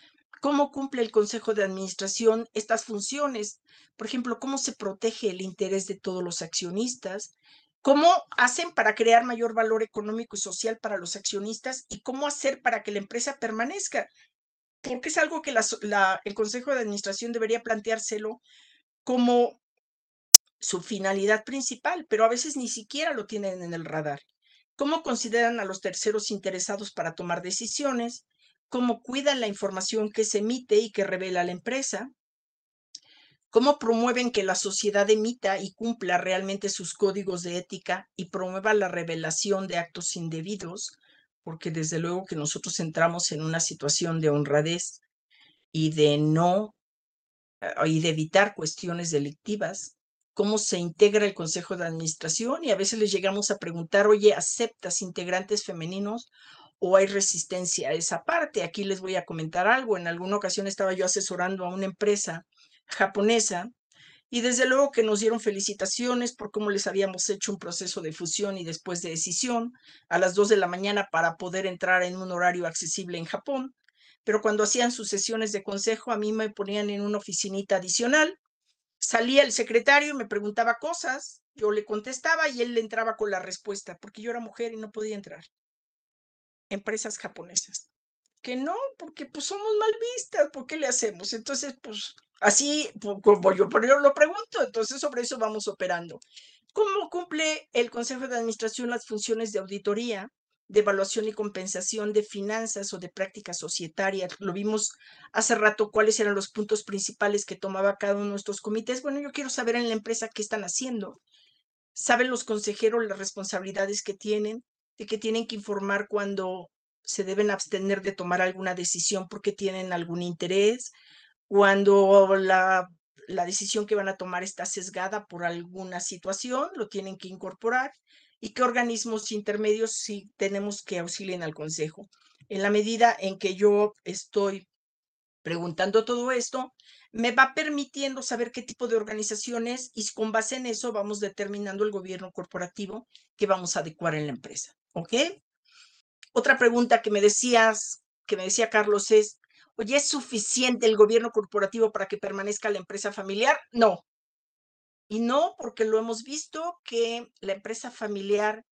¿Cómo cumple el Consejo de Administración estas funciones? Por ejemplo, ¿cómo se protege el interés de todos los accionistas? ¿Cómo hacen para crear mayor valor económico y social para los accionistas? ¿Y cómo hacer para que la empresa permanezca? Porque es algo que el Consejo de Administración debería planteárselo como su finalidad principal, pero a veces ni siquiera lo tienen en el radar. ¿Cómo consideran a los terceros interesados para tomar decisiones? ¿Cómo cuidan la información que se emite y que revela la empresa? ¿Cómo promueven que la sociedad emita y cumpla realmente sus códigos de ética y promueva la revelación de actos indebidos? Porque desde luego que nosotros entramos en una situación de honradez y de no eh, y de evitar cuestiones delictivas. ¿Cómo se integra el Consejo de Administración? Y a veces les llegamos a preguntar, oye, ¿aceptas integrantes femeninos o hay resistencia a esa parte? Aquí les voy a comentar algo. En alguna ocasión estaba yo asesorando a una empresa japonesa y desde luego que nos dieron felicitaciones por cómo les habíamos hecho un proceso de fusión y después de decisión a las 2 de la mañana para poder entrar en un horario accesible en Japón. Pero cuando hacían sus sesiones de consejo, a mí me ponían en una oficinita adicional. Salía el secretario, me preguntaba cosas, yo le contestaba y él le entraba con la respuesta, porque yo era mujer y no podía entrar. Empresas japonesas. Que no, porque pues somos mal vistas, ¿por qué le hacemos? Entonces, pues Así como yo, lo pregunto, entonces sobre eso vamos operando. ¿Cómo cumple el Consejo de Administración las funciones de auditoría, de evaluación y compensación de finanzas o de prácticas societarias? Lo vimos hace rato cuáles eran los puntos principales que tomaba cada uno de nuestros comités. Bueno, yo quiero saber en la empresa qué están haciendo. ¿Saben los consejeros las responsabilidades que tienen? De que tienen que informar cuando se deben abstener de tomar alguna decisión porque tienen algún interés, cuando la, decisión que van a tomar está sesgada por alguna situación, lo tienen que incorporar y qué organismos intermedios sí tenemos que auxilien al Consejo. En la medida en que yo estoy preguntando todo esto, me va permitiendo saber qué tipo de organizaciones y con base en eso vamos determinando el gobierno corporativo que vamos a adecuar en la empresa. ¿Ok? Otra pregunta que me decías, que me decía Carlos es, Oye, ¿es suficiente el gobierno corporativo para que permanezca la empresa familiar? No. Y no porque lo hemos visto que la empresa familiar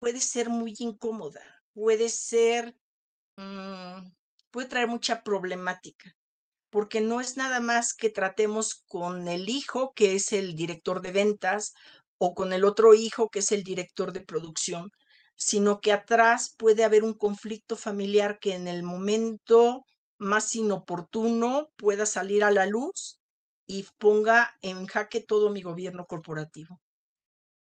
puede ser muy incómoda, puede ser, mm, puede traer mucha problemática, porque no es nada más que tratemos con el hijo, que es el director de ventas, o con el otro hijo, que es el director de producción, sino que atrás puede haber un conflicto familiar que en el momento más inoportuno pueda salir a la luz y ponga en jaque todo mi gobierno corporativo.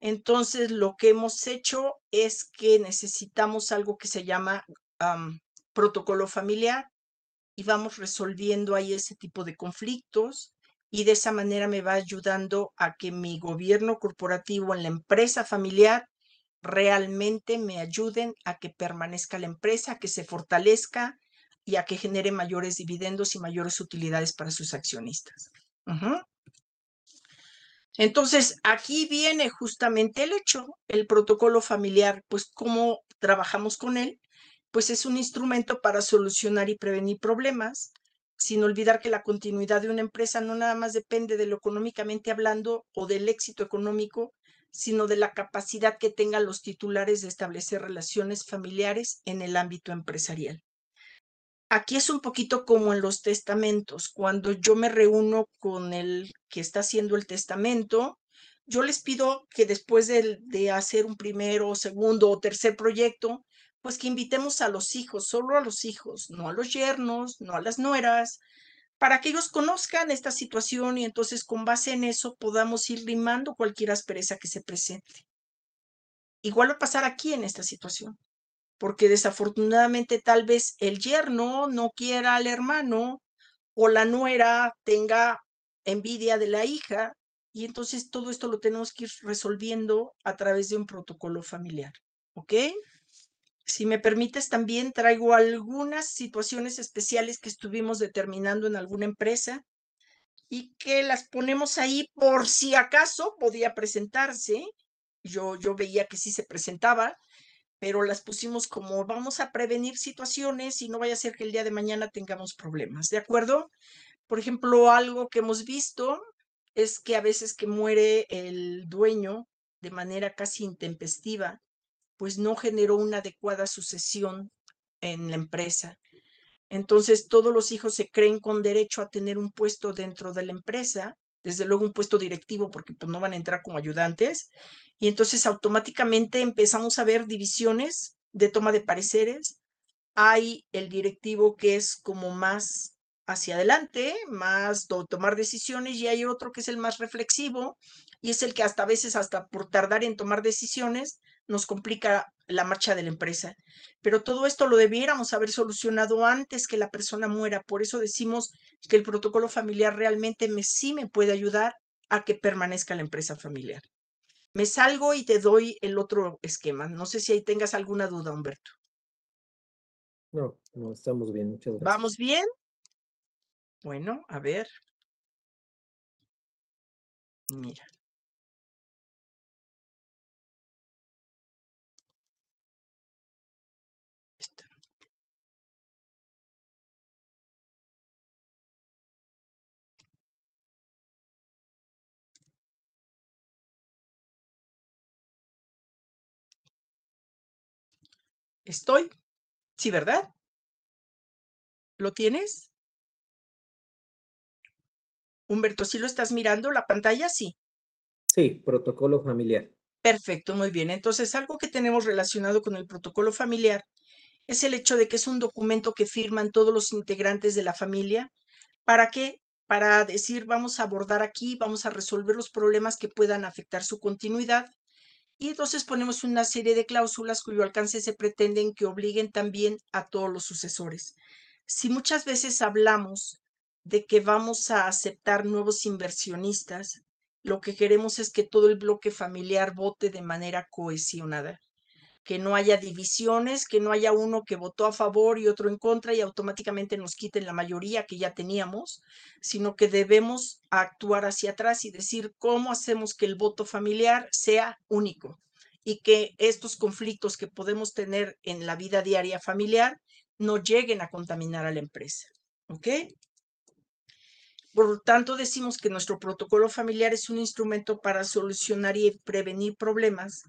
Entonces, lo que hemos hecho es que necesitamos algo que se llama protocolo familiar y vamos resolviendo ahí ese tipo de conflictos y de esa manera me va ayudando a que mi gobierno corporativo en la empresa familiar realmente me ayuden a que permanezca la empresa, a que se fortalezca y a que genere mayores dividendos y mayores utilidades para sus accionistas. Entonces, aquí viene justamente el hecho, el protocolo familiar, pues cómo trabajamos con él. pues es un instrumento para solucionar y prevenir problemas, sin olvidar que la continuidad de una empresa no nada más depende de lo económicamente hablando o del éxito económico, sino de la capacidad que tengan los titulares de establecer relaciones familiares en el ámbito empresarial. Aquí es un poquito como en los testamentos. Cuando yo me reúno con el que está haciendo el testamento, yo les pido que después de, de hacer un primero, segundo o tercer proyecto, pues que invitemos a los hijos, solo a los hijos, no a los yernos, no a las nueras, para que ellos conozcan esta situación y entonces con base en eso podamos ir limando cualquier aspereza que se presente. Igual va a pasar aquí en esta situación porque desafortunadamente tal vez el yerno no quiera al hermano o la nuera tenga envidia de la hija y entonces todo esto lo tenemos que ir resolviendo a través de un protocolo familiar, ¿ok? Si me permites, también traigo algunas situaciones especiales que estuvimos determinando en alguna empresa y que las ponemos ahí por si acaso podía presentarse. Yo, yo veía que sí se presentaba, pero las pusimos como vamos a prevenir situaciones y no vaya a ser que el día de mañana tengamos problemas, ¿de acuerdo? Por ejemplo, algo que hemos visto es que a veces que muere el dueño de manera casi intempestiva, pues no generó una adecuada sucesión en la empresa. Entonces, todos los hijos se creen con derecho a tener un puesto dentro de la empresa, desde luego un puesto directivo, porque pues, no van a entrar como ayudantes, y entonces automáticamente empezamos a ver divisiones de toma de pareceres. Hay el directivo que es como más hacia adelante, más tomar decisiones, y hay otro que es el más reflexivo, y es el que hasta a veces, hasta por tardar en tomar decisiones, nos complica la marcha de la empresa. Pero todo esto lo debiéramos haber solucionado antes que la persona muera. Por eso decimos que el protocolo familiar realmente me, sí me puede ayudar a que permanezca la empresa familiar. Me salgo y te doy el otro esquema. No sé si ahí tengas alguna duda, Humberto. No, no, estamos bien, muchas gracias. ¿Vamos bien? Bueno, a ver. Mira. Estoy. Sí, ¿verdad? ¿Lo tienes? Humberto, ¿sí lo estás mirando la pantalla? Sí. Sí, protocolo familiar. Perfecto, muy bien. Entonces, algo que tenemos relacionado con el protocolo familiar es el hecho de que es un documento que firman todos los integrantes de la familia. ¿Para qué? Para decir, vamos a abordar aquí, vamos a resolver los problemas que puedan afectar su continuidad y entonces ponemos una serie de cláusulas cuyo alcance se pretenden que obliguen también a todos los sucesores. Si muchas veces hablamos de que vamos a aceptar nuevos inversionistas, lo que queremos es que todo el bloque familiar vote de manera cohesionada que no haya divisiones, que no haya uno que votó a favor y otro en contra y automáticamente nos quiten la mayoría que ya teníamos, sino que debemos actuar hacia atrás y decir cómo hacemos que el voto familiar sea único y que estos conflictos que podemos tener en la vida diaria familiar no lleguen a contaminar a la empresa. ¿Ok? Por lo tanto, decimos que nuestro protocolo familiar es un instrumento para solucionar y prevenir problemas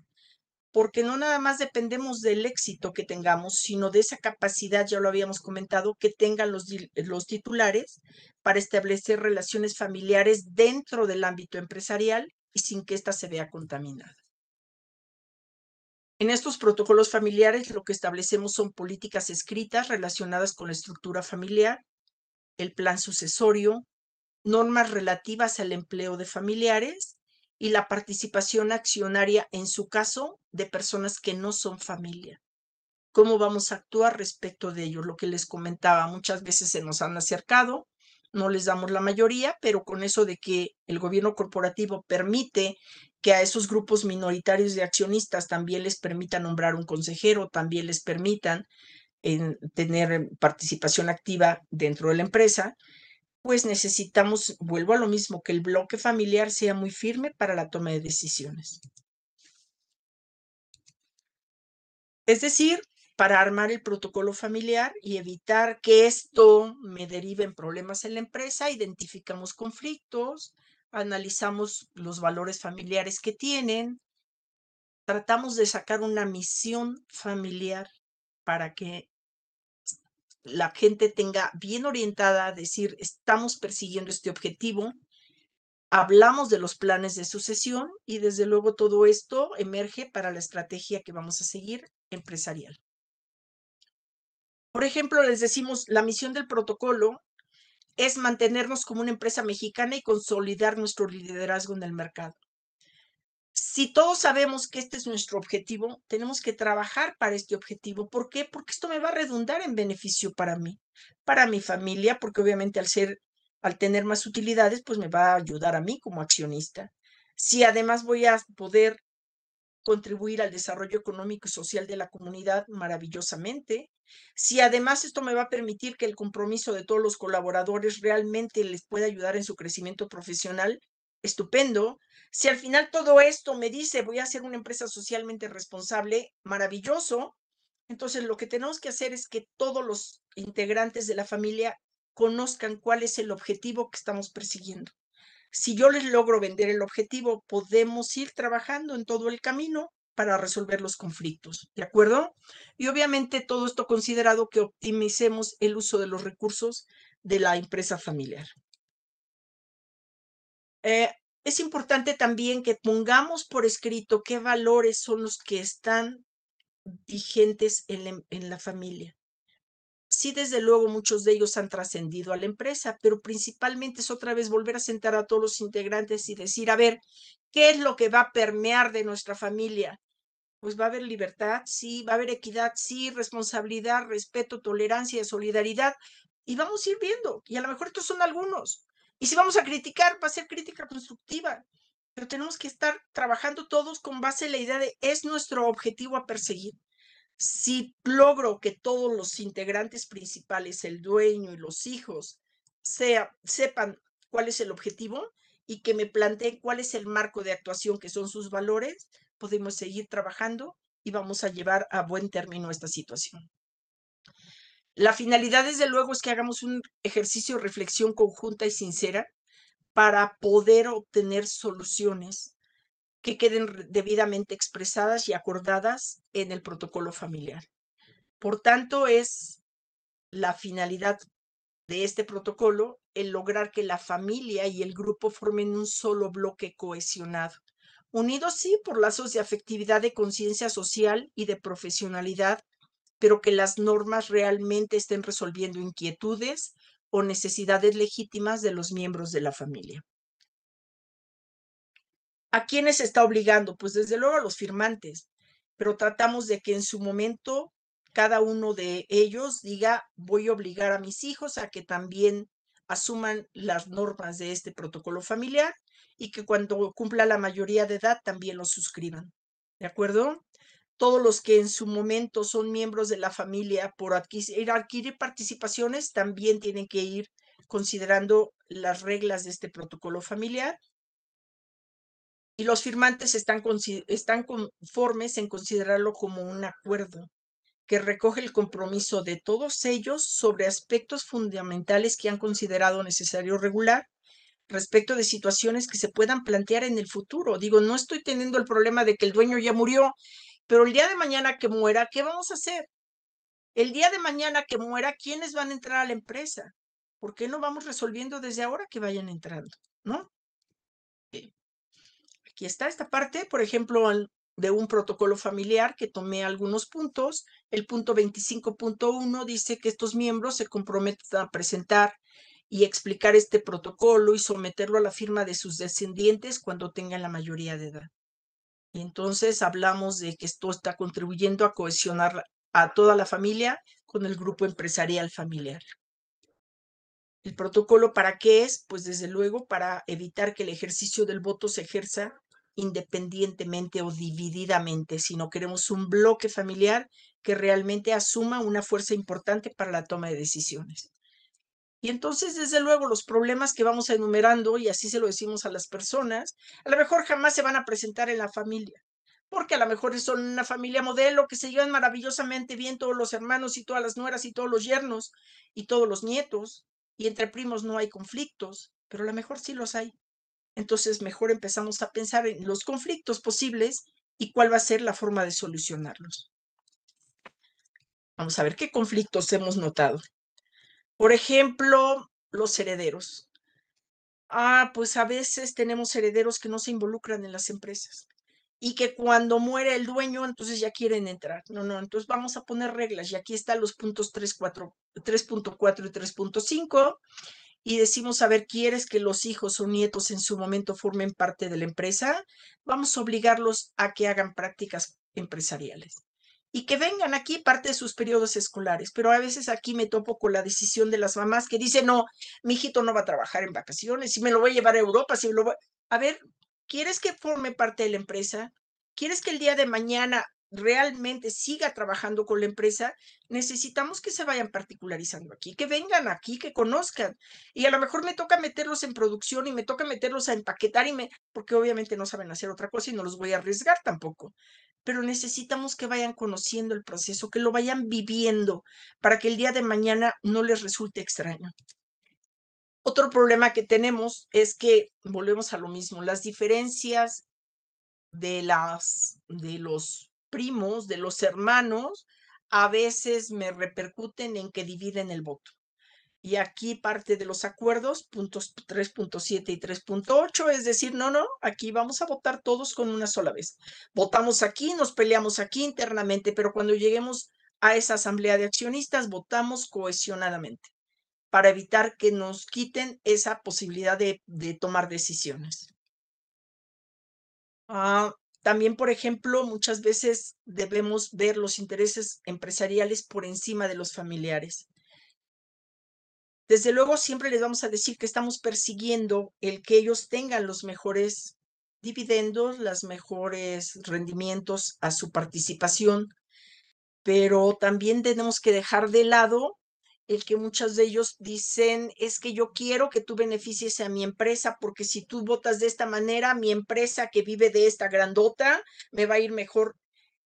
porque no nada más dependemos del éxito que tengamos, sino de esa capacidad, ya lo habíamos comentado, que tengan los, los titulares para establecer relaciones familiares dentro del ámbito empresarial y sin que ésta se vea contaminada. En estos protocolos familiares lo que establecemos son políticas escritas relacionadas con la estructura familiar, el plan sucesorio, normas relativas al empleo de familiares y la participación accionaria, en su caso, de personas que no son familia. ¿Cómo vamos a actuar respecto de ello? Lo que les comentaba, muchas veces se nos han acercado, no les damos la mayoría, pero con eso de que el gobierno corporativo permite que a esos grupos minoritarios de accionistas también les permita nombrar un consejero, también les permitan en tener participación activa dentro de la empresa, pues necesitamos, vuelvo a lo mismo, que el bloque familiar sea muy firme para la toma de decisiones. Es decir, para armar el protocolo familiar y evitar que esto me derive en problemas en la empresa. Identificamos conflictos, analizamos los valores familiares que tienen, tratamos de sacar una misión familiar para que la gente tenga bien orientada a decir, estamos persiguiendo este objetivo, hablamos de los planes de sucesión y desde luego todo esto emerge para la estrategia que vamos a seguir empresarial. Por ejemplo, les decimos, la misión del protocolo es mantenernos como una empresa mexicana y consolidar nuestro liderazgo en el mercado. Si todos sabemos que este es nuestro objetivo, tenemos que trabajar para este objetivo. ¿Por qué? Porque esto me va a redundar en beneficio para mí, para mi familia, porque obviamente al ser, al tener más utilidades, pues me va a ayudar a mí como accionista. Si además voy a poder contribuir al desarrollo económico y social de la comunidad maravillosamente. Si además esto me va a permitir que el compromiso de todos los colaboradores realmente les pueda ayudar en su crecimiento profesional, estupendo. Si al final todo esto me dice voy a ser una empresa socialmente responsable, maravilloso. Entonces lo que tenemos que hacer es que todos los integrantes de la familia conozcan cuál es el objetivo que estamos persiguiendo. Si yo les logro vender el objetivo, podemos ir trabajando en todo el camino para resolver los conflictos, ¿de acuerdo? Y obviamente todo esto considerado que optimicemos el uso de los recursos de la empresa familiar. Eh, es importante también que pongamos por escrito qué valores son los que están vigentes en la familia sí, desde luego, muchos de ellos han trascendido a la empresa, pero principalmente es otra vez volver a sentar a todos los integrantes y decir, a ver, ¿qué es lo que va a permear de nuestra familia? Pues va a haber libertad, sí, va a haber equidad, sí, responsabilidad, respeto, tolerancia, solidaridad, y vamos a ir viendo, y a lo mejor estos son algunos. Y si vamos a criticar, va a ser crítica constructiva, pero tenemos que estar trabajando todos con base en la idea de es nuestro objetivo a perseguir. Si logro que todos los integrantes principales, el dueño y los hijos, sea, sepan cuál es el objetivo y que me planteen cuál es el marco de actuación que son sus valores, podemos seguir trabajando y vamos a llevar a buen término esta situación. La finalidad, desde luego, es que hagamos un ejercicio de reflexión conjunta y sincera para poder obtener soluciones que queden debidamente expresadas y acordadas en el protocolo familiar. Por tanto, es la finalidad de este protocolo el lograr que la familia y el grupo formen un solo bloque cohesionado, unidos sí por lazos de afectividad, de conciencia social y de profesionalidad, pero que las normas realmente estén resolviendo inquietudes o necesidades legítimas de los miembros de la familia. ¿A quiénes está obligando? Pues desde luego a los firmantes, pero tratamos de que en su momento cada uno de ellos diga, voy a obligar a mis hijos a que también asuman las normas de este protocolo familiar y que cuando cumpla la mayoría de edad también lo suscriban. ¿De acuerdo? Todos los que en su momento son miembros de la familia por adquirir, adquirir participaciones también tienen que ir considerando las reglas de este protocolo familiar y los firmantes están, están conformes en considerarlo como un acuerdo que recoge el compromiso de todos ellos sobre aspectos fundamentales que han considerado necesario regular respecto de situaciones que se puedan plantear en el futuro. Digo, no estoy teniendo el problema de que el dueño ya murió, pero el día de mañana que muera, ¿qué vamos a hacer? El día de mañana que muera, ¿quiénes van a entrar a la empresa? ¿Por qué no vamos resolviendo desde ahora que vayan entrando? ¿No? Aquí está esta parte, por ejemplo, de un protocolo familiar que tomé algunos puntos. El punto 25.1 dice que estos miembros se comprometen a presentar y explicar este protocolo y someterlo a la firma de sus descendientes cuando tengan la mayoría de edad. Y entonces hablamos de que esto está contribuyendo a cohesionar a toda la familia con el grupo empresarial familiar. ¿El protocolo para qué es? Pues desde luego para evitar que el ejercicio del voto se ejerza independientemente o divididamente, sino queremos un bloque familiar que realmente asuma una fuerza importante para la toma de decisiones. Y entonces, desde luego, los problemas que vamos enumerando, y así se lo decimos a las personas, a lo mejor jamás se van a presentar en la familia, porque a lo mejor son una familia modelo que se llevan maravillosamente bien todos los hermanos y todas las nueras y todos los yernos y todos los nietos, y entre primos no hay conflictos, pero a lo mejor sí los hay. Entonces, mejor empezamos a pensar en los conflictos posibles y cuál va a ser la forma de solucionarlos. Vamos a ver qué conflictos hemos notado. Por ejemplo, los herederos. Ah, pues a veces tenemos herederos que no se involucran en las empresas y que cuando muere el dueño, entonces ya quieren entrar. No, no, entonces vamos a poner reglas y aquí están los puntos 3.4 y 3.5 y decimos, a ver, ¿quieres que los hijos o nietos en su momento formen parte de la empresa? Vamos a obligarlos a que hagan prácticas empresariales y que vengan aquí parte de sus periodos escolares. Pero a veces aquí me topo con la decisión de las mamás que dicen, no, mi hijito no va a trabajar en vacaciones, si me lo voy a llevar a Europa, si lo voy... A ver, ¿quieres que forme parte de la empresa? ¿Quieres que el día de mañana realmente siga trabajando con la empresa, necesitamos que se vayan particularizando aquí, que vengan aquí, que conozcan. Y a lo mejor me toca meterlos en producción y me toca meterlos a empaquetar y me, porque obviamente no saben hacer otra cosa y no los voy a arriesgar tampoco. Pero necesitamos que vayan conociendo el proceso, que lo vayan viviendo para que el día de mañana no les resulte extraño. Otro problema que tenemos es que volvemos a lo mismo, las diferencias de las de los primos, de los hermanos, a veces me repercuten en que dividen el voto. Y aquí parte de los acuerdos, puntos 3.7 y 3.8, es decir, no, no, aquí vamos a votar todos con una sola vez. Votamos aquí, nos peleamos aquí internamente, pero cuando lleguemos a esa asamblea de accionistas, votamos cohesionadamente para evitar que nos quiten esa posibilidad de, de tomar decisiones. Ah, también, por ejemplo, muchas veces debemos ver los intereses empresariales por encima de los familiares. Desde luego, siempre les vamos a decir que estamos persiguiendo el que ellos tengan los mejores dividendos, los mejores rendimientos a su participación, pero también tenemos que dejar de lado el que muchos de ellos dicen es que yo quiero que tú beneficies a mi empresa porque si tú votas de esta manera, mi empresa que vive de esta grandota me va a ir mejor.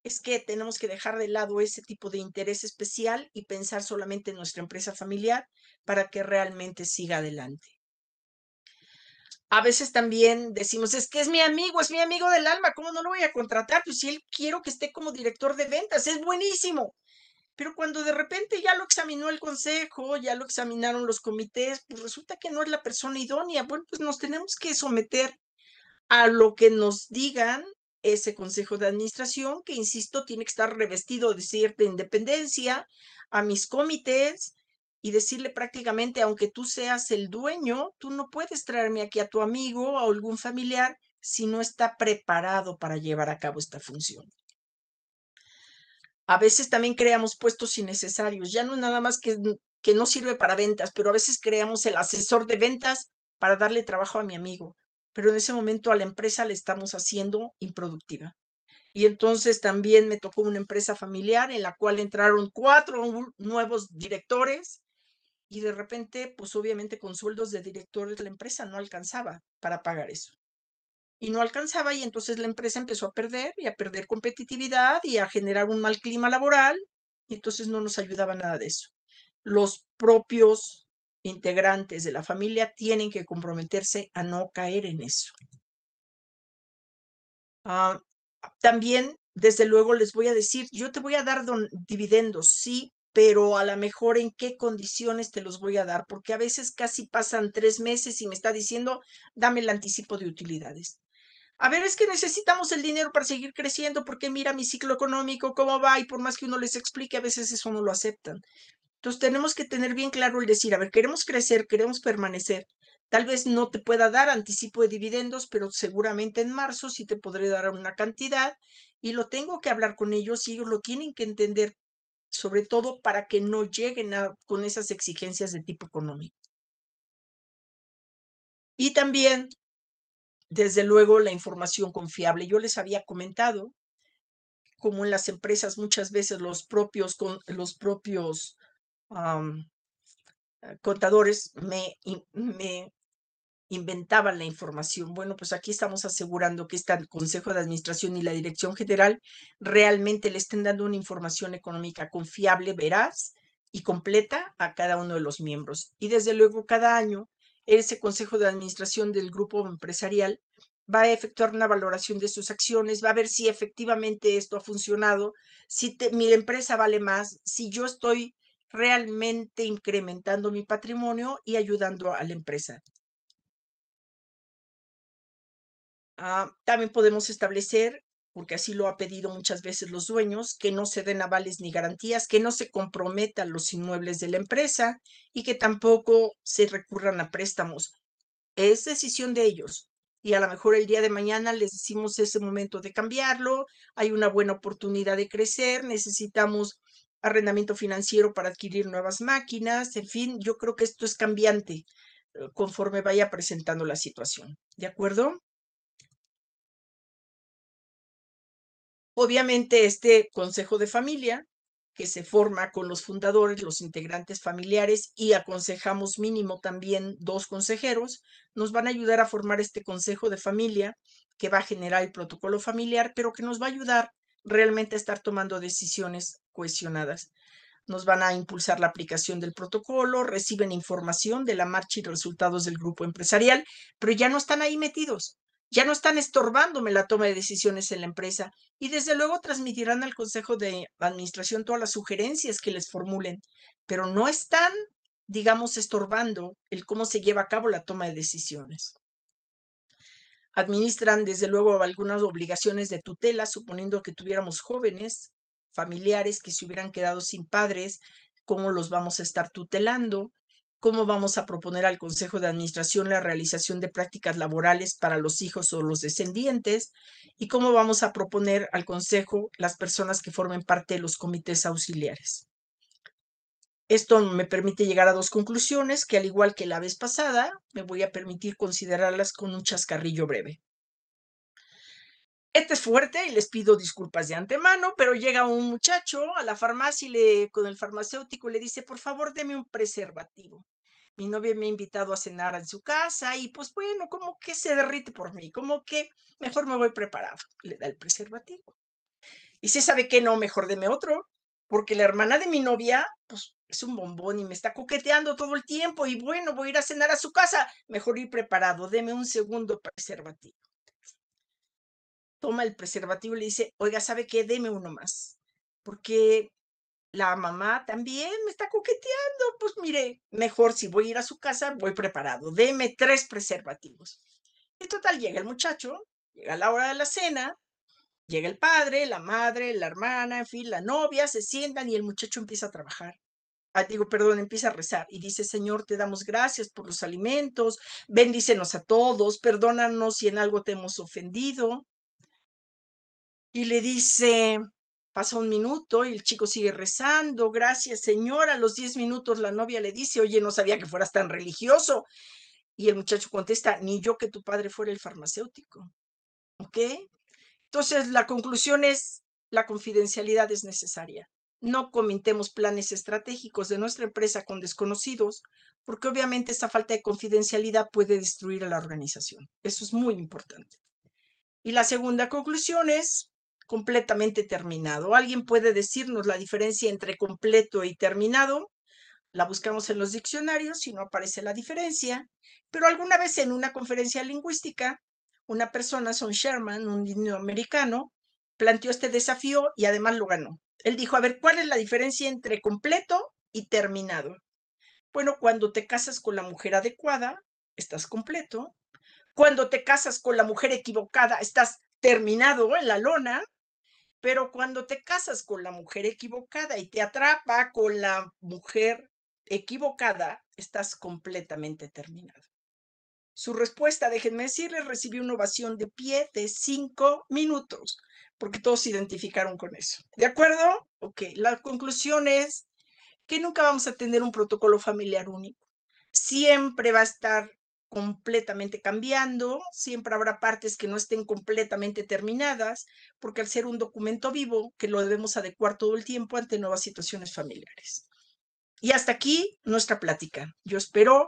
Es que tenemos que dejar de lado ese tipo de interés especial y pensar solamente en nuestra empresa familiar para que realmente siga adelante. A veces también decimos, es que es mi amigo, es mi amigo del alma, ¿cómo no lo voy a contratar? Pues si él quiero que esté como director de ventas, es buenísimo. Pero cuando de repente ya lo examinó el consejo, ya lo examinaron los comités, pues resulta que no es la persona idónea. Bueno, pues nos tenemos que someter a lo que nos digan ese consejo de administración, que insisto, tiene que estar revestido de cierta independencia, a mis comités y decirle prácticamente, aunque tú seas el dueño, tú no puedes traerme aquí a tu amigo o algún familiar si no está preparado para llevar a cabo esta función. A veces también creamos puestos innecesarios. Ya no es nada más que, que no sirve para ventas, pero a veces creamos el asesor de ventas para darle trabajo a mi amigo. Pero en ese momento a la empresa le estamos haciendo improductiva. Y entonces también me tocó una empresa familiar en la cual entraron cuatro nuevos directores y de repente, pues obviamente con sueldos de directores la empresa no alcanzaba para pagar eso y no alcanzaba y entonces la empresa empezó a perder y a perder competitividad y a generar un mal clima laboral y entonces no nos ayudaba nada de eso. Los propios integrantes de la familia tienen que comprometerse a no caer en eso. Ah, también, desde luego, les voy a decir, yo te voy a dar dividendos, sí, pero a lo mejor en qué condiciones te los voy a dar, porque a veces casi pasan tres meses y me está diciendo, dame el anticipo de utilidades. A ver, es que necesitamos el dinero para seguir creciendo porque mira mi ciclo económico, cómo va, y por más que uno les explique, a veces eso no lo aceptan. Entonces tenemos que tener bien claro el decir, a ver, queremos crecer, queremos permanecer. Tal vez no te pueda dar anticipo de dividendos, pero seguramente en marzo sí te podré dar una cantidad y lo tengo que hablar con ellos y ellos lo tienen que entender, sobre todo para que no lleguen con esas exigencias de tipo económico. Y también desde luego, la información confiable. Yo les había comentado como en las empresas muchas veces los propios, los propios eh, contadores me, me inventaban la información. Bueno, pues aquí estamos asegurando que este Consejo de Administración y la Dirección General realmente le estén dando una información económica confiable, veraz y completa a cada uno de los miembros. Y desde luego cada año ese Consejo de Administración del grupo empresarial va a efectuar una valoración de sus acciones, va a ver si efectivamente esto ha funcionado, si mi empresa vale más, si yo estoy realmente incrementando mi patrimonio y ayudando a la empresa. Ah, también podemos establecer, porque así lo ha pedido muchas veces los dueños, que no se den avales ni garantías, que no se comprometan los inmuebles de la empresa y que tampoco se recurran a préstamos. Es decisión de ellos. Y a lo mejor el día de mañana les decimos ese momento de cambiarlo, hay una buena oportunidad de crecer, necesitamos arrendamiento financiero para adquirir nuevas máquinas, en fin, yo creo que esto es cambiante eh, conforme vaya presentando la situación. ¿De acuerdo? Obviamente, este consejo de familia, que se forma con los fundadores, los integrantes familiares y aconsejamos mínimo también dos consejeros, nos van a ayudar a formar este consejo de familia que va a generar el protocolo familiar, pero que nos va a ayudar realmente a estar tomando decisiones cohesionadas. Nos van a impulsar la aplicación del protocolo, reciben información de la marcha y resultados del grupo empresarial, pero ya no están ahí metidos ya no están estorbándome la toma de decisiones en la empresa y desde luego transmitirán al Consejo de Administración todas las sugerencias que les formulen, pero no están, digamos, estorbando el cómo se lleva a cabo la toma de decisiones. Administran desde luego algunas obligaciones de tutela, suponiendo que tuviéramos jóvenes, familiares que se hubieran quedado sin padres, cómo los vamos a estar tutelando, cómo vamos a proponer al Consejo de Administración la realización de prácticas laborales para los hijos o los descendientes y cómo vamos a proponer al Consejo las personas que formen parte de los comités auxiliares. Esto me permite llegar a dos conclusiones que al igual que la vez pasada, me voy a permitir considerarlas con un chascarrillo breve. Este es fuerte y les pido disculpas de antemano, pero llega un muchacho a la farmacia y le, con el farmacéutico le dice, por favor, deme un preservativo. Mi novia me ha invitado a cenar en su casa y pues bueno, como que se derrite por mí, como que mejor me voy preparado. Le da el preservativo. Y si sabe que no, mejor deme otro, porque la hermana de mi novia, pues es un bombón y me está coqueteando todo el tiempo y bueno, voy a ir a cenar a su casa, mejor ir preparado, deme un segundo preservativo toma el preservativo y le dice, oiga, ¿sabe qué? Deme uno más. Porque la mamá también me está coqueteando. Pues mire, mejor si voy a ir a su casa, voy preparado. Deme tres preservativos. Y total, llega el muchacho, llega la hora de la cena, llega el padre, la madre, la hermana, en fin, la novia, se sientan y el muchacho empieza a trabajar. Ah, digo, perdón, empieza a rezar y dice, Señor, te damos gracias por los alimentos, bendícenos a todos, perdónanos si en algo te hemos ofendido y le dice, pasa un minuto y el chico sigue rezando, gracias Señor, a los diez minutos la novia le dice, oye, no sabía que fueras tan religioso. Y el muchacho contesta, ni yo que tu padre fuera el farmacéutico. ¿Ok? Entonces, la conclusión es, la confidencialidad es necesaria. No comentemos planes estratégicos de nuestra empresa con desconocidos, porque obviamente esta falta de confidencialidad puede destruir a la organización. Eso es muy importante. Y la segunda conclusión es, completamente terminado. ¿Alguien puede decirnos la diferencia entre completo y terminado? La buscamos en los diccionarios y no aparece la diferencia, pero alguna vez en una conferencia lingüística, una persona, Son Sherman, un niño americano, planteó este desafío y además lo ganó. Él dijo, a ver, ¿cuál es la diferencia entre completo y terminado? Bueno, cuando te casas con la mujer adecuada, estás completo. Cuando te casas con la mujer equivocada, estás terminado en la lona. Pero cuando te casas con la mujer equivocada y te atrapa con la mujer equivocada, estás completamente terminado. Su respuesta, déjenme decirles, recibió una ovación de pie de cinco minutos, porque todos se identificaron con eso. ¿De acuerdo? Ok, la conclusión es que nunca vamos a tener un protocolo familiar único. Siempre va a estar completamente cambiando, siempre habrá partes que no estén completamente terminadas, porque al ser un documento vivo, que lo debemos adecuar todo el tiempo ante nuevas situaciones familiares. Y hasta aquí nuestra plática. Yo espero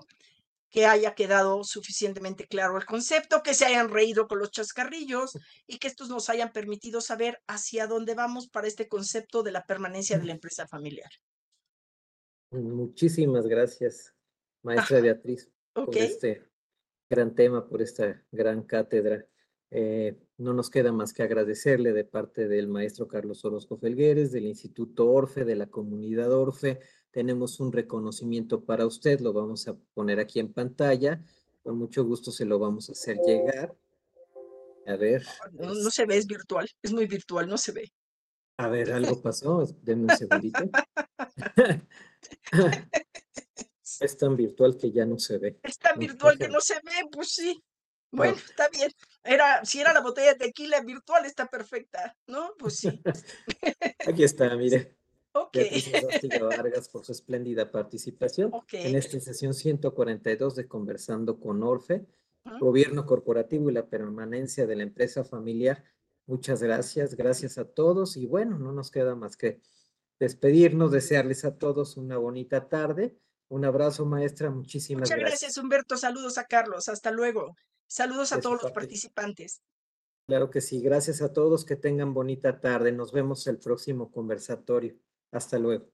que haya quedado suficientemente claro el concepto, que se hayan reído con los chascarrillos y que estos nos hayan permitido saber hacia dónde vamos para este concepto de la permanencia de la empresa familiar. Muchísimas gracias, maestra Beatriz, por este gran tema, por esta gran cátedra. Eh, no nos queda más que agradecerle de parte del maestro Carlos Orozco Felgueres, del Instituto Orfe, de la comunidad Orfe. Tenemos un reconocimiento para usted, lo vamos a poner aquí en pantalla. Con mucho gusto se lo vamos a hacer llegar. A ver. No, se ve, es virtual, es muy virtual, no se ve. A ver, algo pasó, denme un segundito. es tan virtual que ya no se ve. Es tan virtual que no se ve, pues sí. Bueno, está bien. Era, si era la botella de tequila virtual, está perfecta, ¿no? Pues sí. Aquí está, mire. Ok. Vargas por su espléndida participación en esta sesión 142 de Conversando con Orfe, Gobierno Corporativo y la Permanencia de la Empresa Familiar. Muchas gracias, gracias a todos y bueno, no nos queda más que despedirnos, desearles a todos una bonita tarde. Un abrazo, maestra, muchísimas gracias. Muchas gracias, Humberto. Saludos a Carlos. Hasta luego. Saludos a todos los participantes. Claro que sí. Gracias a todos. Que tengan bonita tarde. Nos vemos el próximo conversatorio. Hasta luego.